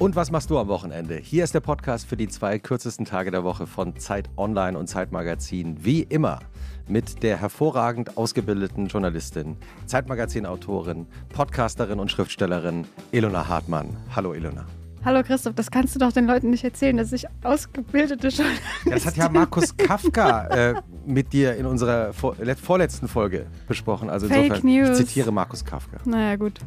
Und was machst du am Wochenende? Hier ist der Podcast für die zwei kürzesten Tage der Woche von Zeit Online und Zeitmagazin. Wie immer mit der hervorragend ausgebildeten Journalistin, Zeitmagazin-Autorin, Podcasterin und Schriftstellerin Ilona Hartmann. Hallo Ilona. Hallo Christoph, das kannst du doch den Leuten nicht erzählen, dass ich ausgebildete Journalistin Das hat ja Markus Kafka äh, mit dir in unserer vor, vorletzten Folge besprochen. Also Fake insofern, News. ich zitiere Markus Kafka. Naja, gut.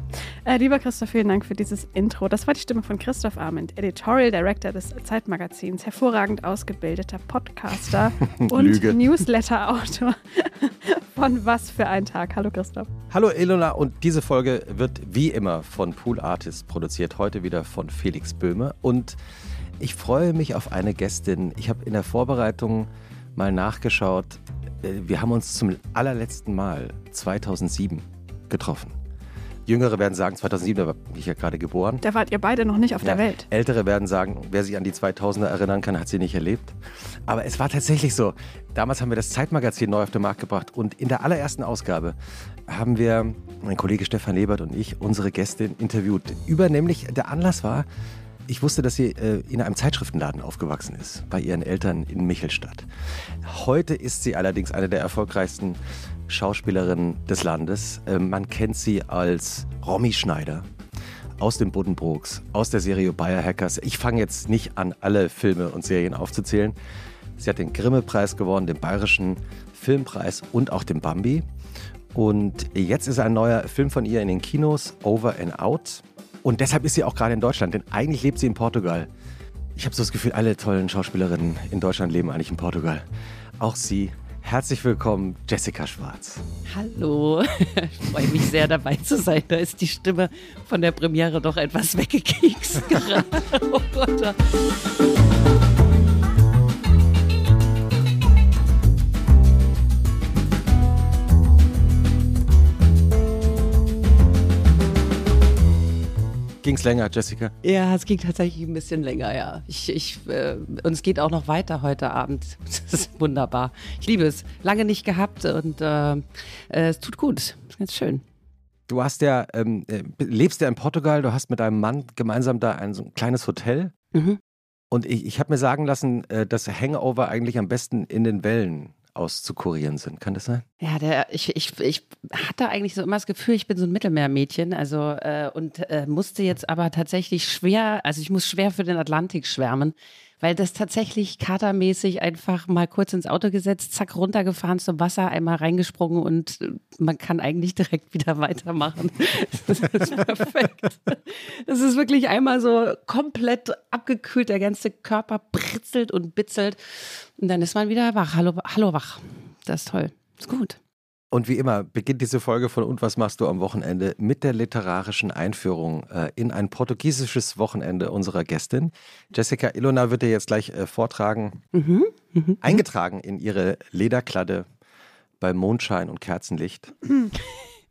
Äh, lieber Christoph, vielen Dank für dieses Intro. Das war die Stimme von Christoph Arment, Editorial Director des Zeitmagazins, hervorragend ausgebildeter Podcaster und. Newsletter-Autor von Was für ein Tag. Hallo Christoph. Hallo Ilona und diese Folge wird wie immer von Pool Artists produziert, heute wieder von Felix Böhme und ich freue mich auf eine Gästin. Ich habe in der Vorbereitung mal nachgeschaut. Äh, Wir haben uns zum allerletzten Mal 2007 getroffen. Jüngere werden sagen, 2007, da bin ich ja gerade geboren. Da wart ihr beide noch nicht auf der Ja, Welt. Ältere werden sagen, wer sich an die 2000er erinnern kann, hat sie nicht erlebt. Aber es war tatsächlich so. Damals haben wir das Zeitmagazin neu auf den Markt gebracht und in der allerersten Ausgabe haben wir, mein Kollege Stefan Lebert und ich, unsere Gästin interviewt. Über nämlich, der Anlass war, ich wusste, dass sie äh, in einem Zeitschriftenladen aufgewachsen ist, bei ihren Eltern in Michelstadt. Heute ist sie allerdings eine der erfolgreichsten Schauspielerinnen des Landes. Äh, man kennt sie als Romy Schneider aus den Buddenbrooks, aus der Serie Biohackers. Ich fange jetzt nicht an, alle Filme und Serien aufzuzählen. Sie hat den Grimme-Preis gewonnen, den Bayerischen Filmpreis und auch den Bambi. Und jetzt ist ein neuer Film von ihr in den Kinos, Over and Out. Und deshalb ist sie auch gerade in Deutschland, denn eigentlich lebt sie in Portugal. Ich habe so das Gefühl, alle tollen Schauspielerinnen in Deutschland leben eigentlich in Portugal. Auch sie. Herzlich willkommen, Jessica Schwarz. Hallo, ich freue mich sehr dabei zu sein. Da ist die Stimme von der Premiere doch etwas weggekekst gerade. Oh Gott. Ging's länger, Jessica? Ja, es ging tatsächlich ein bisschen länger, ja. Ich, ich, äh, und es geht auch noch weiter heute Abend. Das ist wunderbar. Ich liebe es. Lange nicht gehabt und äh, äh, es tut gut. Ist ganz schön. Du hast ja, ähm, äh, lebst ja in Portugal, du hast mit deinem Mann gemeinsam da ein, so ein kleines Hotel. Mhm. Und ich, ich habe mir sagen lassen, äh, dass Hangover eigentlich am besten in den Wellen auszukurieren sind. Kann das sein? Ja, der, ich, ich, ich hatte eigentlich so immer das Gefühl, ich bin so ein Mittelmeermädchen, also äh, und äh, musste jetzt aber tatsächlich schwer, also ich muss schwer für den Atlantik schwärmen, weil das tatsächlich katermäßig einfach mal kurz ins Auto gesetzt, zack, runtergefahren zum Wasser, einmal reingesprungen und äh, man kann eigentlich direkt wieder weitermachen. Das ist perfekt. Das ist wirklich einmal so komplett abgekühlt, der ganze Körper britzelt und bitzelt und dann ist man wieder wach. Hallo, hallo wach. Das ist toll. Ist gut. Und wie immer beginnt diese Folge von Und was machst du am Wochenende mit der literarischen Einführung äh, in ein portugiesisches Wochenende unserer Gästin. Jessica Ilona wird dir jetzt gleich äh, vortragen, Mhm. Mhm. eingetragen in ihre Lederkladde bei Mondschein und Kerzenlicht,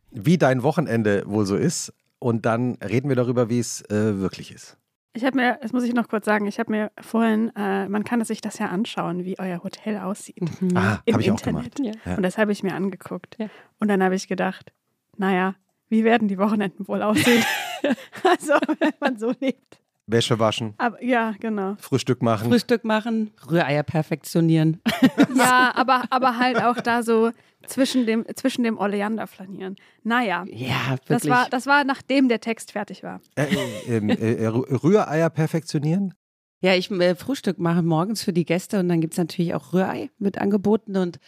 wie dein Wochenende wohl so ist. Und dann reden wir darüber, wie es äh, wirklich ist. Ich habe mir, das muss ich noch kurz sagen, ich habe mir vorhin, äh, man kann sich das ja anschauen, wie euer Hotel aussieht. Ah, Im habe ich auch Internet. gemacht. Ja. Ja. Und das habe ich mir angeguckt. Ja. Und dann habe ich gedacht, naja, wie werden die Wochenenden wohl aussehen? also, wenn man so lebt. Wäsche waschen, Aber ja, genau. Frühstück machen. Frühstück machen, Rühreier perfektionieren. Ja, aber, aber halt auch da so zwischen dem, zwischen dem Oleander flanieren. Naja, Ja, wirklich. das war, das war nachdem der Text fertig war. Äh, äh, ähm, äh, Rü- Rühreier perfektionieren. ja, ich äh, Frühstück mache morgens für die Gäste und dann gibt es natürlich auch Rührei mit angeboten und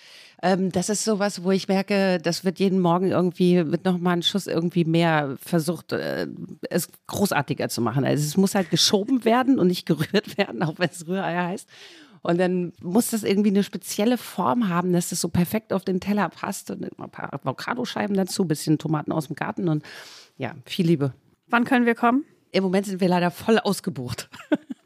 ähm, das ist sowas, wo ich merke, das wird jeden Morgen irgendwie mit nochmal einen Schuss irgendwie mehr versucht, äh, es großartiger zu machen. Also es muss halt geschoben werden und nicht gerührt werden, auch wenn es Rührei heißt. Und dann muss das irgendwie eine spezielle Form haben, dass das so perfekt auf den Teller passt. Und ein paar Avocadoscheiben dazu, bisschen Tomaten aus dem Garten und ja, viel Liebe. Wann können wir kommen? Im Moment sind wir leider voll ausgebucht.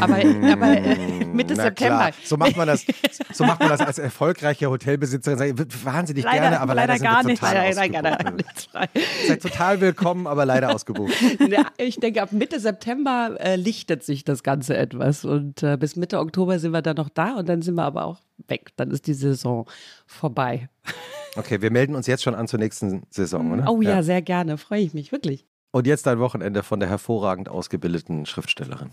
aber aber äh, Mitte Na September. Klar. So macht man das. So macht man das als erfolgreiche Hotelbesitzerin. Wahnsinnig Leider- gerne, aber leider, leider gar nicht. total Leider, nichts frei. Seid total willkommen, aber leider ausgebucht. Ja, ich denke, ab Mitte September äh, lichtet sich das Ganze etwas. Und äh, bis Mitte Oktober sind wir dann noch da und dann sind wir aber auch weg. Dann ist die Saison vorbei. Okay, wir melden uns jetzt schon an zur nächsten Saison, oder? Oh ja, sehr gerne. Freue ich mich, wirklich. Und jetzt ein Wochenende von der hervorragend ausgebildeten Schriftstellerin.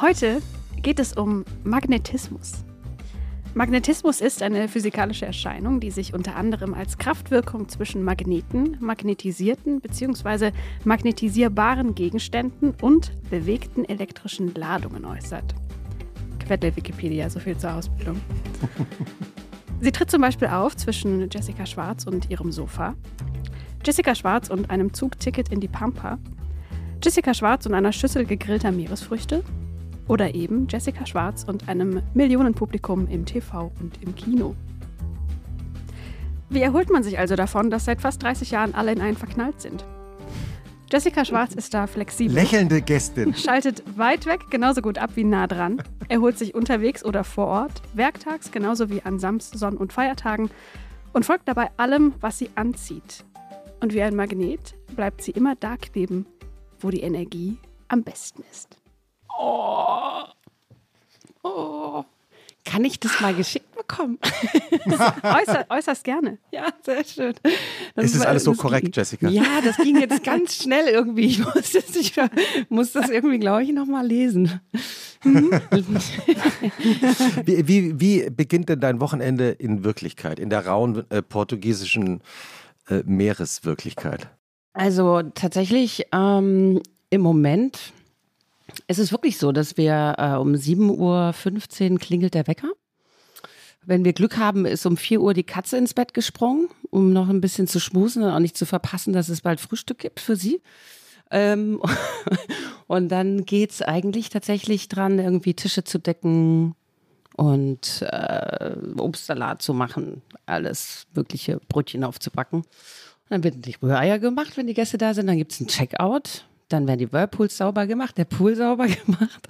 Heute geht es um Magnetismus. Magnetismus ist eine physikalische Erscheinung, die sich unter anderem als Kraftwirkung zwischen Magneten, magnetisierten bzw. magnetisierbaren Gegenständen und bewegten elektrischen Ladungen äußert. Quelle Wikipedia, so viel zur Ausbildung. Sie tritt zum Beispiel auf zwischen Jessica Schwarz und ihrem Sofa, Jessica Schwarz und einem Zugticket in die Pampa, Jessica Schwarz und einer Schüssel gegrillter Meeresfrüchte oder eben Jessica Schwarz und einem Millionenpublikum im TV und im Kino. Wie erholt man sich also davon, dass seit fast 30 Jahren alle in einen verknallt sind? Jessica Schwarz ist da flexibel. Lächelnde Gästin. Schaltet weit weg genauso gut ab wie nah dran. Erholt sich unterwegs oder vor Ort, werktags genauso wie an Samst-, Sonn- und Feiertagen und folgt dabei allem, was sie anzieht. Und wie ein Magnet bleibt sie immer da kleben, wo die Energie am besten ist. Oh. Oh. Kann ich das mal geschickt bekommen? Äußer, äußerst gerne. Ja, sehr schön. ist das alles so das korrekt, ging, Jessica? Ja, das ging jetzt ganz schnell irgendwie. Ich muss das, ich muss das irgendwie, glaube ich, nochmal lesen. Wie, wie, wie beginnt denn dein Wochenende in Wirklichkeit, in der rauen äh, portugiesischen äh, Meereswirklichkeit? Also tatsächlich ähm, im Moment ist es wirklich so, dass wir äh, um 7.15 Uhr klingelt der Wecker. Wenn wir Glück haben, ist um 4 Uhr die Katze ins Bett gesprungen, um noch ein bisschen zu schmusen und auch nicht zu verpassen, dass es bald Frühstück gibt für sie. Ähm, und dann geht's eigentlich tatsächlich dran, irgendwie Tische zu decken und äh, Obstsalat zu machen, alles mögliche Brötchen aufzubacken. Und dann werden die Rühreier gemacht, wenn die Gäste da sind. Dann gibt's ein Checkout. Dann werden die Whirlpools sauber gemacht, der Pool sauber gemacht.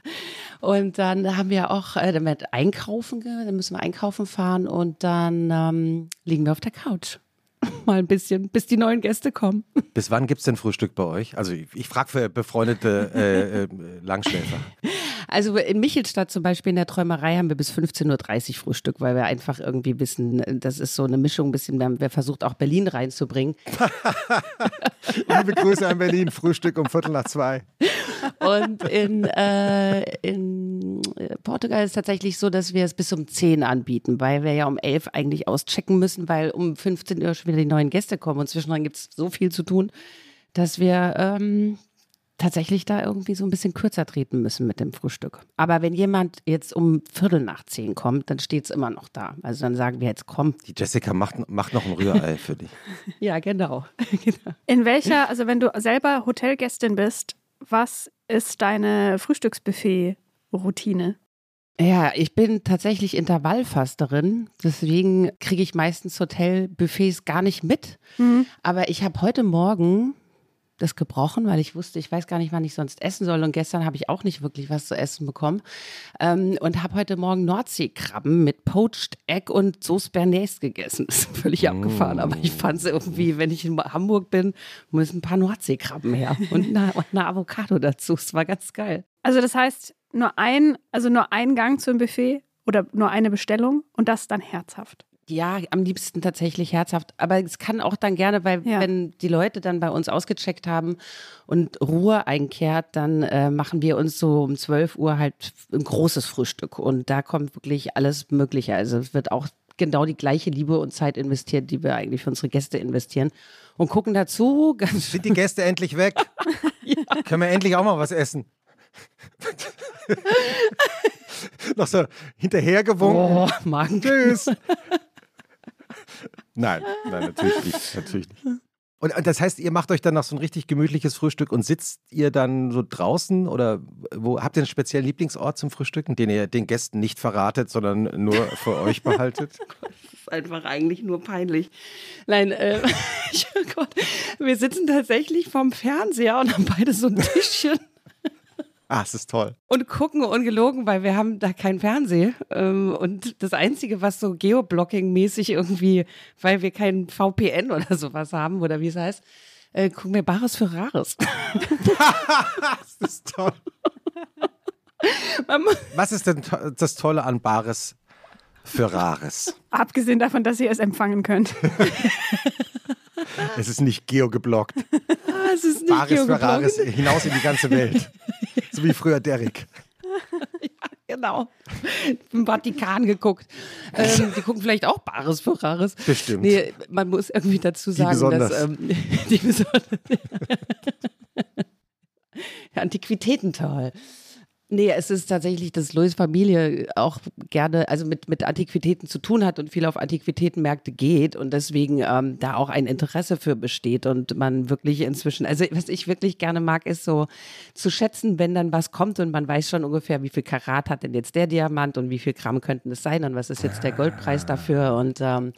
Und dann haben wir auch, äh, dann wird einkaufen, dann müssen wir einkaufen fahren und dann ähm, liegen wir auf der Couch. Mal ein bisschen, bis die neuen Gäste kommen. Bis wann gibt es denn Frühstück bei euch? Also ich, ich frage für befreundete äh, äh, Langschläfer. Also in Michelstadt zum Beispiel in der Träumerei haben wir bis 15.30 Uhr Frühstück, weil wir einfach irgendwie wissen, das ist so eine Mischung, ein bisschen, wir haben wir versucht auch Berlin reinzubringen. Liebe Grüße an Berlin, Frühstück um Viertel nach zwei. Und in, äh, in Portugal ist es tatsächlich so, dass wir es bis um 10 anbieten, weil wir ja um 11 eigentlich auschecken müssen, weil um 15 Uhr schon wieder die neuen Gäste kommen und zwischendrin gibt es so viel zu tun, dass wir ähm, tatsächlich da irgendwie so ein bisschen kürzer treten müssen mit dem Frühstück. Aber wenn jemand jetzt um Viertel nach 10 kommt, dann steht es immer noch da. Also dann sagen wir jetzt, komm. Die Jessica macht, macht noch ein Rührei für dich. Ja, genau. genau. In welcher, also wenn du selber Hotelgästin bist, was ist deine Frühstücksbuffet-Routine? Ja, ich bin tatsächlich Intervallfasterin, deswegen kriege ich meistens Hotelbuffets gar nicht mit. Aber ich habe heute Morgen das gebrochen, weil ich wusste, ich weiß gar nicht, wann ich sonst essen soll. Und gestern habe ich auch nicht wirklich was zu essen bekommen. Ähm, und habe heute Morgen Nordseekrabben mit Poached Egg und Sauce Bernays gegessen. Das ist völlig abgefahren. Aber ich fand es irgendwie, wenn ich in Hamburg bin, müssen ein paar Nordseekrabben her. Und eine, und eine Avocado dazu. Es war ganz geil. Also das heißt, nur ein, also nur ein Gang zum Buffet oder nur eine Bestellung und das dann herzhaft. Ja, am liebsten tatsächlich herzhaft. Aber es kann auch dann gerne, weil Ja. wenn die Leute dann bei uns ausgecheckt haben und Ruhe einkehrt, dann äh, machen wir uns so um 12 Uhr halt ein großes Frühstück. Und da kommt wirklich alles Mögliche. Also es wird auch genau die gleiche Liebe und Zeit investiert, die wir eigentlich für unsere Gäste investieren. Und gucken dazu ganz Sind die Gäste endlich weg? Können wir endlich auch mal was essen? noch so hinterhergewunken. oh, Magen. Tschüss. Nein, nein, natürlich nicht. Natürlich nicht. Und und das heißt, ihr macht euch dann noch so ein richtig gemütliches Frühstück und sitzt ihr dann so draußen oder wo habt ihr einen speziellen Lieblingsort zum Frühstücken, den ihr den Gästen nicht verratet, sondern nur für euch behaltet? Das ist einfach eigentlich nur peinlich. Nein, äh, ich, oh Gott, wir sitzen tatsächlich vorm Fernseher und haben beide so ein Tischchen. Ah, es ist toll. und gucken ungelogen, weil wir haben da kein Fernseh. Ähm, und das Einzige, was so Geoblocking-mäßig irgendwie, weil wir kein VPN oder sowas haben, oder wie es heißt, äh, gucken wir Bares für Rares. Das ist toll. Was ist denn to- das Tolle an Bares für Rares. Abgesehen davon, dass ihr es empfangen könnt. Es ist nicht geogeblockt. Ah, es ist nicht Bares für. Rares hinaus in die ganze Welt. So wie früher Derek. Genau. Im Vatikan geguckt. Ähm, die gucken vielleicht auch Bares für Rares. Bestimmt. Nee, man muss irgendwie dazu sagen, besonders. dass ähm, die besonders. ja, Antiquitäten toll. Nee, es ist tatsächlich, dass Louis Familie auch gerne, also mit, mit Antiquitäten zu tun hat und viel auf Antiquitätenmärkte geht und deswegen ähm, da auch ein Interesse für besteht und man wirklich inzwischen, also was ich wirklich gerne mag, ist so zu schätzen, wenn dann was kommt und man weiß schon ungefähr, wie viel Karat hat denn jetzt der Diamant und wie viel Gramm könnten es sein und was ist jetzt der Goldpreis dafür und ähm,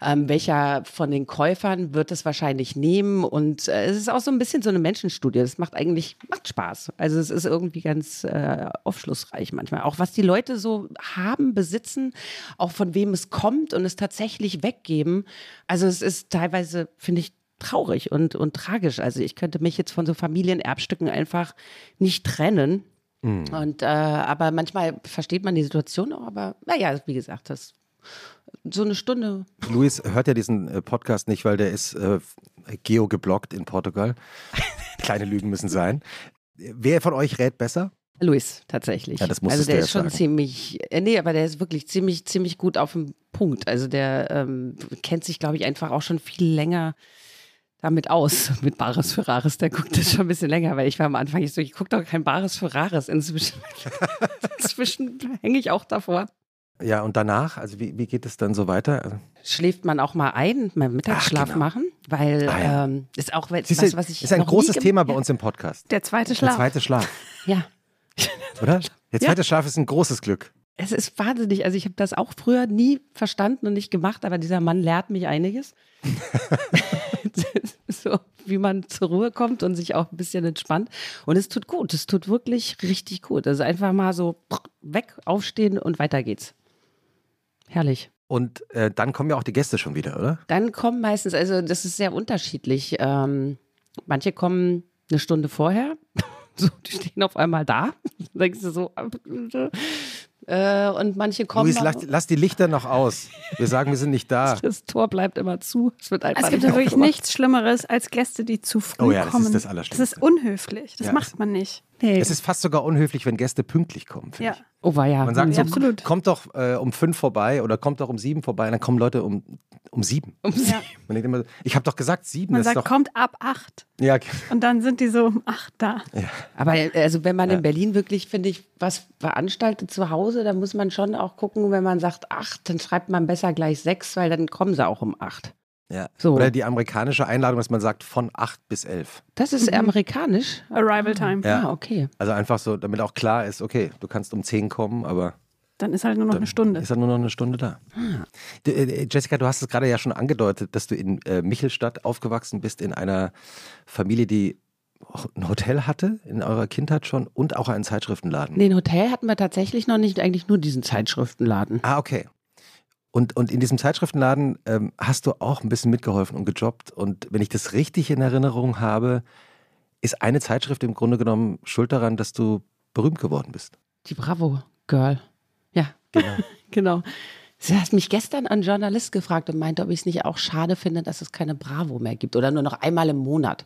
ähm, welcher von den Käufern wird es wahrscheinlich nehmen. Und äh, es ist auch so ein bisschen so eine Menschenstudie. Es macht eigentlich, macht Spaß. Also es ist irgendwie ganz äh, aufschlussreich manchmal. Auch was die Leute so haben, besitzen, auch von wem es kommt und es tatsächlich weggeben. Also es ist teilweise, finde ich, traurig und, und tragisch. Also ich könnte mich jetzt von so Familienerbstücken einfach nicht trennen. Und äh, aber manchmal versteht man die Situation auch, aber naja, wie gesagt, das so eine Stunde. Luis hört ja diesen äh, Podcast nicht, weil der ist äh, geogeblockt in Portugal. Kleine Lügen müssen sein. Wer von euch rät besser? Luis, tatsächlich. Ja, das also musstest der ist schon sagen. ziemlich, äh, nee, aber der ist wirklich ziemlich, ziemlich gut auf dem Punkt. Also der ähm, kennt sich, glaube ich, einfach auch schon viel länger damit aus, mit Bares für Rares. Der guckt das schon ein bisschen länger, weil ich war am Anfang ich so, ich gucke doch kein Bares für Rares. Inzwischen, inzwischen hänge ich auch davor. Ja, und danach, also wie, wie geht es dann so weiter? Schläft man auch mal ein, mal Mittagsschlaf Ach, genau. machen, weil Ah, ja. ähm, ist auch was, Siehst du, was ich ist ein großes Thema bei ja, uns im Podcast. Der zweite Der Schlaf. zweite Schlaf, Ja, oder? Der zweite Schlaf ist ein großes Glück. Es ist wahnsinnig. Also ich habe das auch früher nie verstanden und nicht gemacht, aber dieser Mann lehrt mich einiges. so wie man zur Ruhe kommt und sich auch ein bisschen entspannt. Und es tut gut. Es tut wirklich richtig gut. Also einfach mal so weg, aufstehen und weiter geht's. Herrlich. Und äh, dann kommen ja auch die Gäste schon wieder, oder? Dann kommen meistens, also das ist sehr unterschiedlich. Ähm, manche kommen eine Stunde vorher. So, die stehen auf einmal da. Denkst du so. Äh, und manche kommen. Luis, lass, lass die Lichter noch aus. Wir sagen, wir sind nicht da. Das Tor bleibt immer zu. Es wird einfach Es gibt wirklich nichts Schlimmeres als Gäste, die zu früh Oh ja, das ist kommen. das Das Allerschlimmste. ist unhöflich. Das Ja, macht man nicht. Nee. Es ist fast sogar unhöflich, wenn Gäste pünktlich kommen, finde Ja. ich. oh, war ja. Man sagt Ja, so, absolut. kommt doch äh, um fünf vorbei oder kommt doch um sieben vorbei und dann kommen Leute um, um sieben. Ja. Man denkt immer, ich habe doch gesagt sieben. Man das ist sagt, doch, kommt ab acht. ja, Und dann sind die so um acht da. Aber also wenn man Ja. in Berlin wirklich, finde ich, was veranstaltet zu Hause, dann muss man schon auch gucken, wenn man sagt acht, dann schreibt man besser gleich sechs, weil dann kommen sie auch um acht. Ja. So. Oder die amerikanische Einladung, dass man sagt von acht bis elf. Das ist amerikanisch. Arrival Time. Ja. Ah, okay. Also einfach so, damit auch klar ist, okay, du kannst um zehn kommen, aber Dann ist halt nur noch eine Stunde. ist dann nur noch eine Stunde da. Du, äh, Jessica, du hast es gerade ja schon angedeutet, dass du in äh, Michelstadt aufgewachsen bist, in einer Familie, die auch ein Hotel hatte in eurer Kindheit schon und auch einen Zeitschriftenladen. Nee, ein Hotel hatten wir tatsächlich noch nicht, eigentlich nur diesen Zeitschriftenladen. Ah, okay. Und, und in diesem Zeitschriftenladen ähm, hast du auch ein bisschen mitgeholfen und gejobbt. Und wenn ich das richtig in Erinnerung habe, ist eine Zeitschrift im Grunde genommen schuld daran, dass du berühmt geworden bist. Die Bravo Girl. Ja, Genau. genau. Sie hat mich gestern ein Journalist gefragt und meinte, ob ich es nicht auch schade finde, dass es keine Bravo mehr gibt oder nur noch einmal im Monat.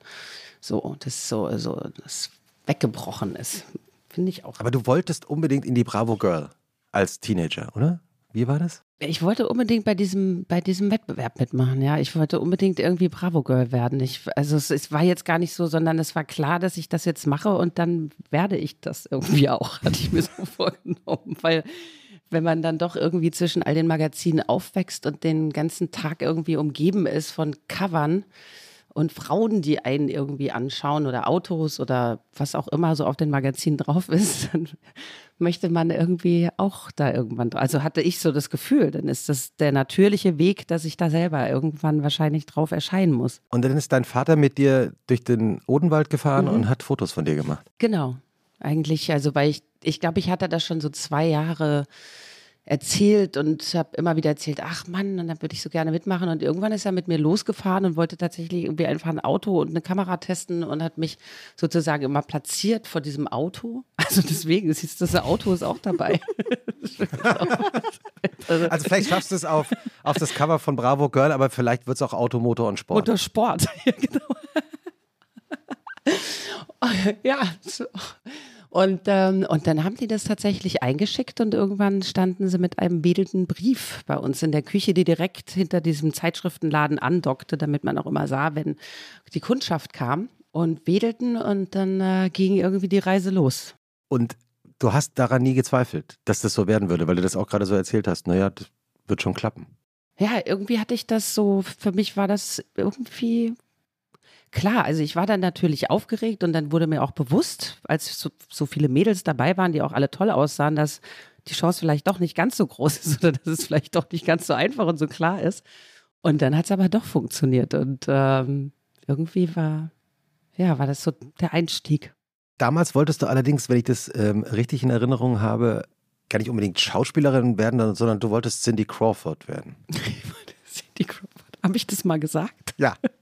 So, das so, so das weggebrochen ist. Finde ich auch. Aber du wolltest unbedingt in die Bravo Girl als Teenager, oder? Wie war das? Ich wollte unbedingt bei diesem, bei diesem Wettbewerb mitmachen, ja. Ich wollte unbedingt irgendwie Bravo Girl werden. Ich, also es, es war jetzt gar nicht so, sondern es war klar, dass ich das jetzt mache und dann werde ich das irgendwie auch, hatte ich mir so vorgenommen. Weil wenn man dann doch irgendwie zwischen all den Magazinen aufwächst und den ganzen Tag irgendwie umgeben ist von Covern und Frauen, die einen irgendwie anschauen oder Autos oder was auch immer so auf den Magazinen drauf ist, dann möchte man irgendwie auch da irgendwann, also hatte ich so das Gefühl, dann ist das der natürliche Weg, dass ich da selber irgendwann wahrscheinlich drauf erscheinen muss. Und dann ist dein Vater mit dir durch den Odenwald gefahren und hat Fotos von dir gemacht. Genau. Eigentlich, also weil ich, ich glaube, ich hatte das schon so zwei Jahre erzählt und habe immer wieder erzählt, ach Mann, und dann würde ich so gerne mitmachen. Und irgendwann ist er mit mir losgefahren und wollte tatsächlich irgendwie einfach ein Auto und eine Kamera testen und hat mich sozusagen immer platziert vor diesem Auto. Also deswegen, siehst du, das Auto ist auch dabei. also vielleicht schaffst du es auf, auf das Cover von Bravo Girl, aber vielleicht wird es auch Auto, Motor und Sport. Motorsport, ja genau. ja, so. Und, ähm, und dann haben die das tatsächlich eingeschickt und irgendwann standen sie mit einem wedelnden Brief bei uns in der Küche, die direkt hinter diesem Zeitschriftenladen andockte, damit man auch immer sah, wenn die Kundschaft kam und wedelten und dann äh, ging irgendwie die Reise los. Und du hast daran nie gezweifelt, dass das so werden würde, weil du das auch gerade so erzählt hast. Naja, das wird schon klappen. Ja, irgendwie hatte ich das so, für mich war das irgendwie Klar, also ich war dann natürlich aufgeregt und dann wurde mir auch bewusst, als so, so viele Mädels dabei waren, die auch alle toll aussahen, dass die Chance vielleicht doch nicht ganz so groß ist oder dass es vielleicht doch nicht ganz so einfach und so klar ist. Und dann hat es aber doch funktioniert und ähm, irgendwie war, ja, war das so der Einstieg. Damals wolltest du allerdings, wenn ich das ähm, richtig in Erinnerung habe, gar nicht unbedingt Schauspielerin werden, sondern du wolltest Cindy Crawford werden. Cindy Crawford. Habe ich das mal gesagt? Ja.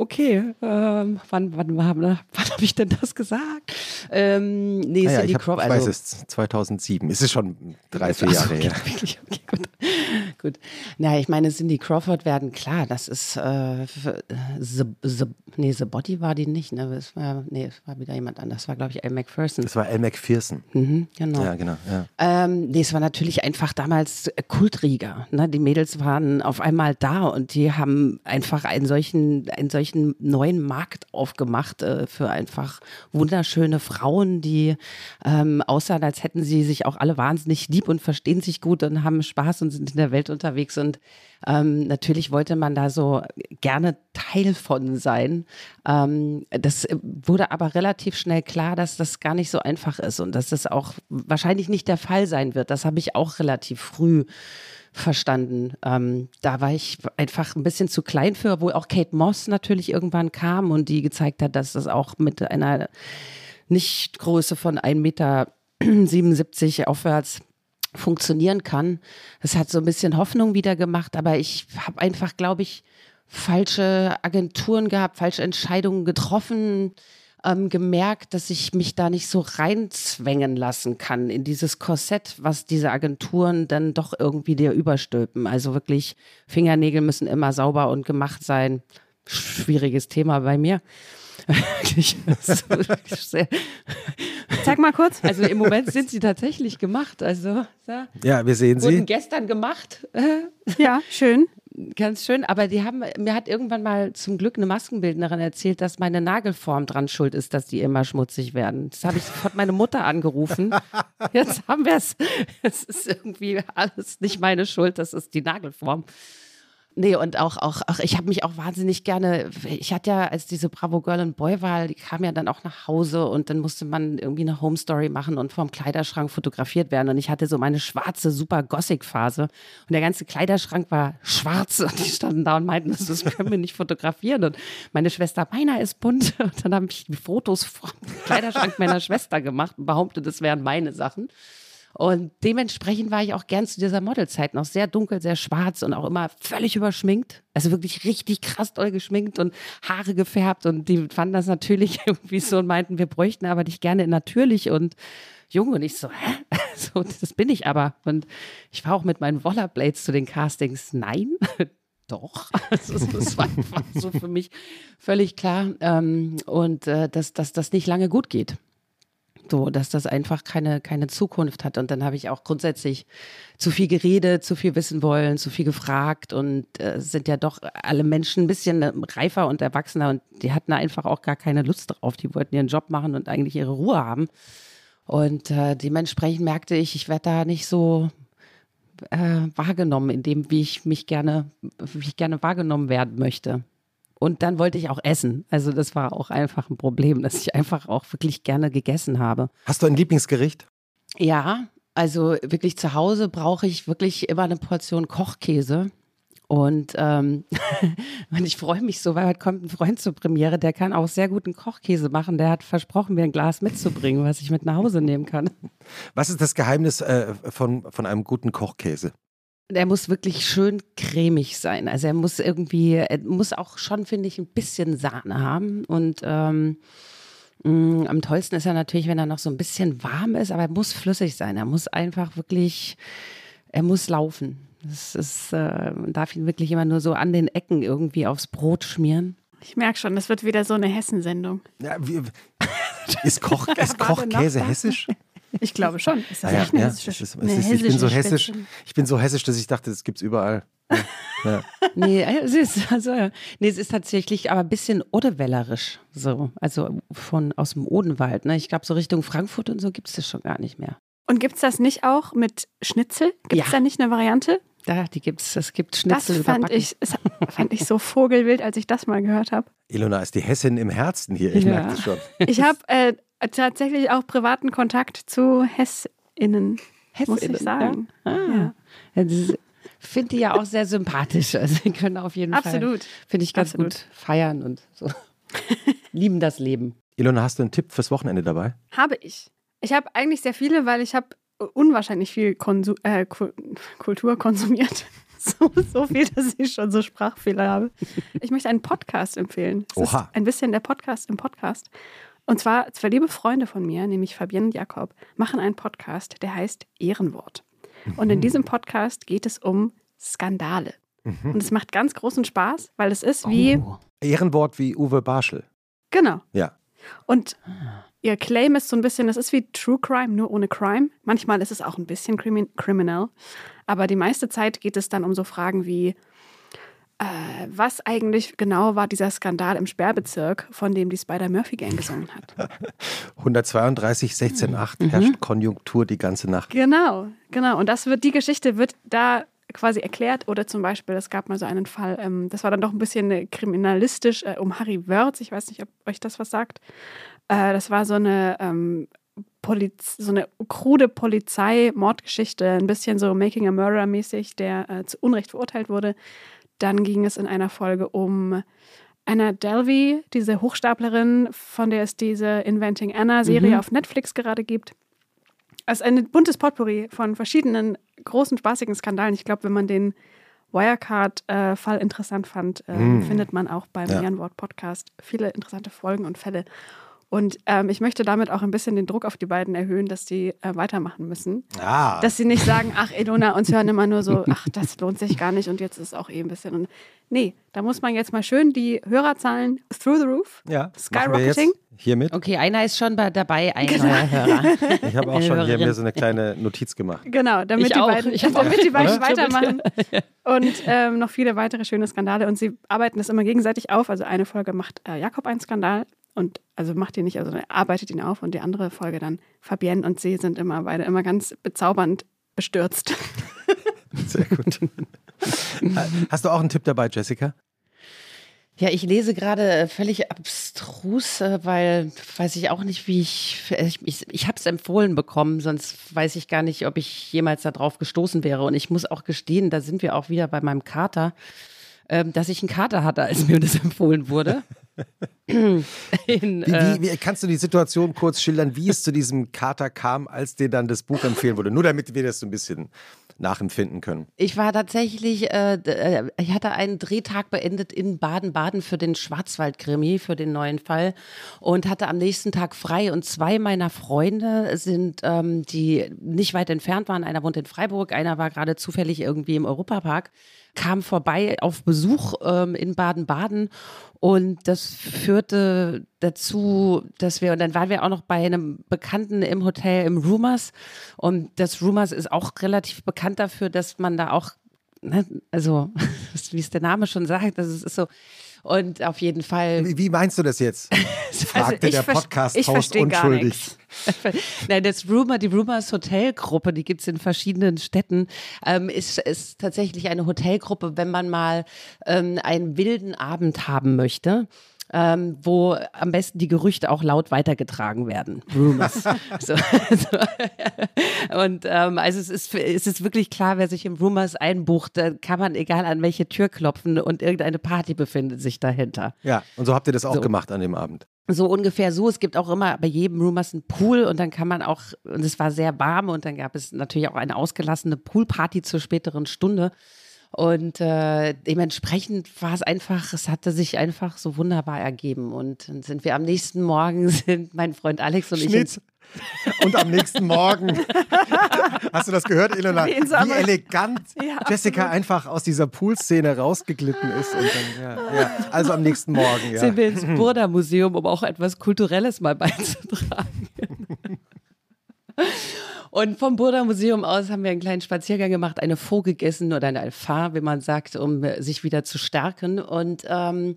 Okay, ähm, wann, wann, wann, wann habe ich denn das gesagt? Ähm, nee, ah ja, Cindy Crawford. Ich weiß also, es, 2007. Es ist schon drei, vier Jahre her. Okay, okay, gut. gut. Na, ich meine, Cindy Crawford werden, klar, das ist, äh, the, the, nee, The Body war die nicht, ne? Es war, nee, es war wieder jemand anders. Das war, glaube ich, Al McPherson. Das war Al McPherson. Mhm, genau. Ja, genau. Ja. Ähm, nee, es war natürlich einfach damals Kultrieger. Ne? Die Mädels waren auf einmal da und die haben einfach einen solchen, einen solchen neuen Markt aufgemacht äh, für einfach wunderschöne Frauen, die ähm, aussahen, als hätten sie sich auch alle wahnsinnig lieb und verstehen sich gut und haben Spaß und sind in der Welt unterwegs. Und ähm, natürlich wollte man da so gerne Teil von sein. Ähm, das wurde aber relativ schnell klar, dass das gar nicht so einfach ist und dass das auch wahrscheinlich nicht der Fall sein wird. Das habe ich auch relativ früh verstanden. Ähm, da war ich einfach ein bisschen zu klein für, wo auch Kate Moss natürlich irgendwann kam und die gezeigt hat, dass das auch mit einer Nichtgröße von 1,77 Meter aufwärts funktionieren kann. Das hat so ein bisschen Hoffnung wieder gemacht, aber ich habe einfach, glaube ich, falsche Agenturen gehabt, falsche Entscheidungen getroffen, ähm, gemerkt, dass ich mich da nicht so reinzwängen lassen kann in dieses Korsett, was diese Agenturen dann doch irgendwie dir überstülpen. Also wirklich, Fingernägel müssen immer sauber und gemacht sein. Schwieriges Thema bei mir. Sag mal kurz. Also im Moment sind sie tatsächlich gemacht. Also ja, wir sehen wurden sie. gestern gemacht. Ja, schön. Ganz schön. Aber die haben, mir hat irgendwann mal zum Glück eine Maskenbildnerin erzählt, dass meine Nagelform dran schuld ist, dass die immer schmutzig werden. Das habe ich sofort meine Mutter angerufen. Jetzt haben wir es. Es ist irgendwie alles nicht meine Schuld, das ist die Nagelform. Nee, und auch, auch, auch ich habe mich auch wahnsinnig gerne, ich hatte ja, als diese Bravo Girl and Boy Wahl, die kam ja dann auch nach Hause und dann musste man irgendwie eine Home Story machen und vorm Kleiderschrank fotografiert werden. Und ich hatte so meine schwarze, super Gothic-Phase. Und der ganze Kleiderschrank war schwarz und die standen da und meinten, das können wir nicht fotografieren. Und meine Schwester meiner ist bunt. Und dann habe ich Fotos vom Kleiderschrank meiner Schwester gemacht und behauptet, das wären meine Sachen. Und dementsprechend war ich auch gern zu dieser Modelzeit noch sehr dunkel, sehr schwarz und auch immer völlig überschminkt. Also wirklich richtig krass doll geschminkt und Haare gefärbt. Und die fanden das natürlich irgendwie so und meinten, wir bräuchten aber dich gerne natürlich und jung. Und ich so, hä? So, das bin ich aber. Und ich war auch mit meinen Rollerblades zu den Castings. Nein, doch. Also, das war einfach so für mich völlig klar. Ähm, und äh, dass, dass das nicht lange gut geht. So, dass das einfach keine, keine Zukunft hat. Und dann habe ich auch grundsätzlich zu viel geredet, zu viel wissen wollen, zu viel gefragt und äh, sind ja doch alle Menschen ein bisschen äh, reifer und erwachsener und die hatten einfach auch gar keine Lust drauf. Die wollten ihren Job machen und eigentlich ihre Ruhe haben. Und äh, dementsprechend merkte ich, ich werde da nicht so äh, wahrgenommen in dem, wie ich mich gerne, wie ich gerne wahrgenommen werden möchte. Und dann wollte ich auch essen. Also das war auch einfach ein Problem, dass ich einfach auch wirklich gerne gegessen habe. Hast du ein Lieblingsgericht? Ja, also wirklich zu Hause brauche ich wirklich immer eine Portion Kochkäse. Und, ähm, ich freue mich so, weil heute kommt ein Freund zur Premiere, der kann auch sehr guten Kochkäse machen. Der hat versprochen, mir ein Glas mitzubringen, was ich mit nach Hause nehmen kann. Was ist das Geheimnis äh, von, von einem guten Kochkäse? Der muss wirklich schön cremig sein. Also er muss irgendwie, er muss auch schon, finde ich, ein bisschen Sahne haben. Und ähm, mh, mm, am tollsten ist er natürlich, wenn er noch so ein bisschen warm ist, aber er muss flüssig sein. Er muss einfach wirklich, er muss laufen. Das ist, äh, man darf ihn wirklich immer nur so an den Ecken irgendwie aufs Brot schmieren. Ich merke schon, das wird wieder so eine Hessensendung. Ja, wie, ist, Koch, ist Kochkäse hessisch? Ich glaube schon. Ist das ja, eine ja, hessische, es ist, eine es ist, ich bin so hessische hessisch. Spezies? Ich bin so hessisch, dass ich dachte, das gibt's überall. Ja. Nee, es ist, also, nee, es ist tatsächlich aber ein bisschen odewellerisch. So, also von aus dem Odenwald. Ne? Ich glaube, so Richtung Frankfurt und so gibt es das schon gar nicht mehr. Und gibt es das nicht auch mit Schnitzel? Gibt es Ja. da nicht eine Variante? Da, die gibt's, es gibt Das Schnitzel fand überbacken. ich, das fand ich so vogelwild, als ich das mal gehört habe. Ilona ist die Hessin im Herzen hier, ich Ja. merke das schon. Ich habe äh, tatsächlich auch privaten Kontakt zu Hessinnen, muss ich Hessinnen, sagen. Ja? Ja. Ah. Ja. Finde die ja auch sehr sympathisch. Also die können auf jeden Fall, Absolut. finde ich ganz Absolut. gut feiern und so. Lieben das Leben. Ilona, hast du einen Tipp fürs Wochenende dabei? Habe ich. Ich habe eigentlich sehr viele, weil ich habe unwahrscheinlich viel Konsu äh, Ku- Kultur konsumiert. So, so viel, dass ich schon so Sprachfehler habe. Ich möchte einen Podcast empfehlen. Es Oha. ist ein bisschen der Podcast im Podcast. Und zwar zwei liebe Freunde von mir, nämlich Fabienne und Jakob, machen einen Podcast, der heißt Ehrenwort. Und in diesem Podcast geht es um Skandale. Und es macht ganz großen Spaß, weil es ist wie, Oh. Ehrenwort wie Uwe Barschel. genau, Ja. Und ihr Claim ist so ein bisschen, das ist wie True Crime, nur ohne Crime. Manchmal ist es auch ein bisschen crimin criminal. Aber die meiste Zeit geht es dann um so Fragen wie, was eigentlich genau war dieser Skandal im Sperrbezirk, von dem die Spider-Murphy-Gang gesungen hat? 132, 16,8 herrscht Konjunktur die ganze Nacht. Genau, genau. Und das wird, die Geschichte wird da quasi erklärt. Oder zum Beispiel, es gab mal so einen Fall, ähm, das war dann doch ein bisschen äh, kriminalistisch, äh, um Harry Wörth. Ich weiß nicht, ob euch das was sagt. Äh, das war so eine, ähm, Poliz so eine krude Polizei-Mordgeschichte, ein bisschen so Making a Murderer-mäßig, der äh, zu Unrecht verurteilt wurde. Dann ging es in einer Folge um Anna Delvey, diese Hochstaplerin, von der es diese Inventing Anna-Serie auf Netflix gerade gibt. Also ein buntes Potpourri von verschiedenen großen, spaßigen Skandalen. Ich glaube, wenn man den Wirecard-Fall interessant fand, äh, Mm. findet man auch beim Ja. Ehrenwort-Podcast viele interessante Folgen und Fälle. Und ähm, ich möchte damit auch ein bisschen den Druck auf die beiden erhöhen, dass die äh, weitermachen müssen. Ah, Dass sie nicht sagen, ach, Elona, uns hören immer nur so, ach, das lohnt sich gar nicht und jetzt ist auch eh ein bisschen. Und nee, da muss man jetzt mal schön die Hörerzahlen through the roof. ja, Skyrocketing. hiermit. Okay, einer ist schon bei, dabei, ein Genau. neuer Hörer. Ich habe auch schon hier mir so eine kleine Notiz gemacht. Genau, damit Ich die auch. beiden, auch. damit die beiden weitermachen. Und ähm, noch viele weitere schöne Skandale. Und sie arbeiten das immer gegenseitig auf. Also eine Folge macht äh, Jakob einen Skandal und also macht ihn nicht, also arbeitet ihn auf und die andere Folge dann Fabienne und sie sind immer beide immer ganz bezaubernd bestürzt. Sehr gut. Hast du auch einen Tipp dabei, Jessica? Ja, ich lese gerade äh, völlig abstrus, äh, weil weiß ich auch nicht, wie ich. Ich, ich, ich habe es empfohlen bekommen, sonst weiß ich gar nicht, ob ich jemals darauf gestoßen wäre. Und ich muss auch gestehen, da sind wir auch wieder bei meinem Kater, ähm, dass ich einen Kater hatte, als mir das empfohlen wurde. In, Wie, äh, wie, kannst du die Situation kurz schildern, wie es zu diesem Kater kam, als dir dann das Buch empfehlen wurde? Nur damit wir das so ein bisschen nachempfinden können. Ich war tatsächlich, äh, äh, ich hatte einen Drehtag beendet in Baden-Baden für den Schwarzwald-Krimi, für den neuen Fall und hatte am nächsten Tag frei. Und zwei meiner Freunde sind, ähm, die nicht weit entfernt waren. Einer wohnt in Freiburg, einer war gerade zufällig irgendwie im Europapark, kam vorbei auf Besuch ähm, in Baden-Baden und das führte dazu, dass wir, und dann waren wir auch noch bei einem Bekannten im Hotel im Rumors. Und das Rumors ist auch relativ bekannt dafür, dass man da auch, ne, also, wie es der Name schon sagt, das ist ist so. Und auf jeden Fall. Wie, wie meinst du das jetzt? Fragte ich der Podcast-Host unschuldig. Nein, das Rumor, die Rumors Hotelgruppe, die gibt's in verschiedenen Städten, ähm, ist, ist tatsächlich eine Hotelgruppe, wenn man mal ähm, einen wilden Abend haben möchte. Ähm, wo am besten die Gerüchte auch laut weitergetragen werden. Rumors. so, so. Und ähm, also es ist, es ist wirklich klar, wer sich im Rumors einbucht, da kann man egal an welche Tür klopfen und irgendeine Party befindet sich dahinter. Ja, und so habt ihr das auch so. gemacht an dem Abend. So ungefähr so. Es gibt auch immer bei jedem Rumors einen Pool und dann kann man auch, und es war sehr warm und dann gab es natürlich auch eine ausgelassene Poolparty zur späteren Stunde. Und äh, dementsprechend war es einfach, es hatte sich einfach so wunderbar ergeben. Und dann sind wir am nächsten Morgen, sind mein Freund Alex und Schnitt. ich. Und am nächsten Morgen. Hast du das gehört, Elena? Wie elegant ja, Jessica einfach aus dieser Poolszene rausgeglitten ist. Dann, ja, ja. Also am nächsten Morgen. Ja. Sind wir ins Burda Museum, um auch etwas Kulturelles mal beizutragen. Und vom Burda Museum aus haben wir einen kleinen Spaziergang gemacht, eine Faux gegessen oder eine Alpha, wie man sagt, um sich wieder zu stärken. Und ähm,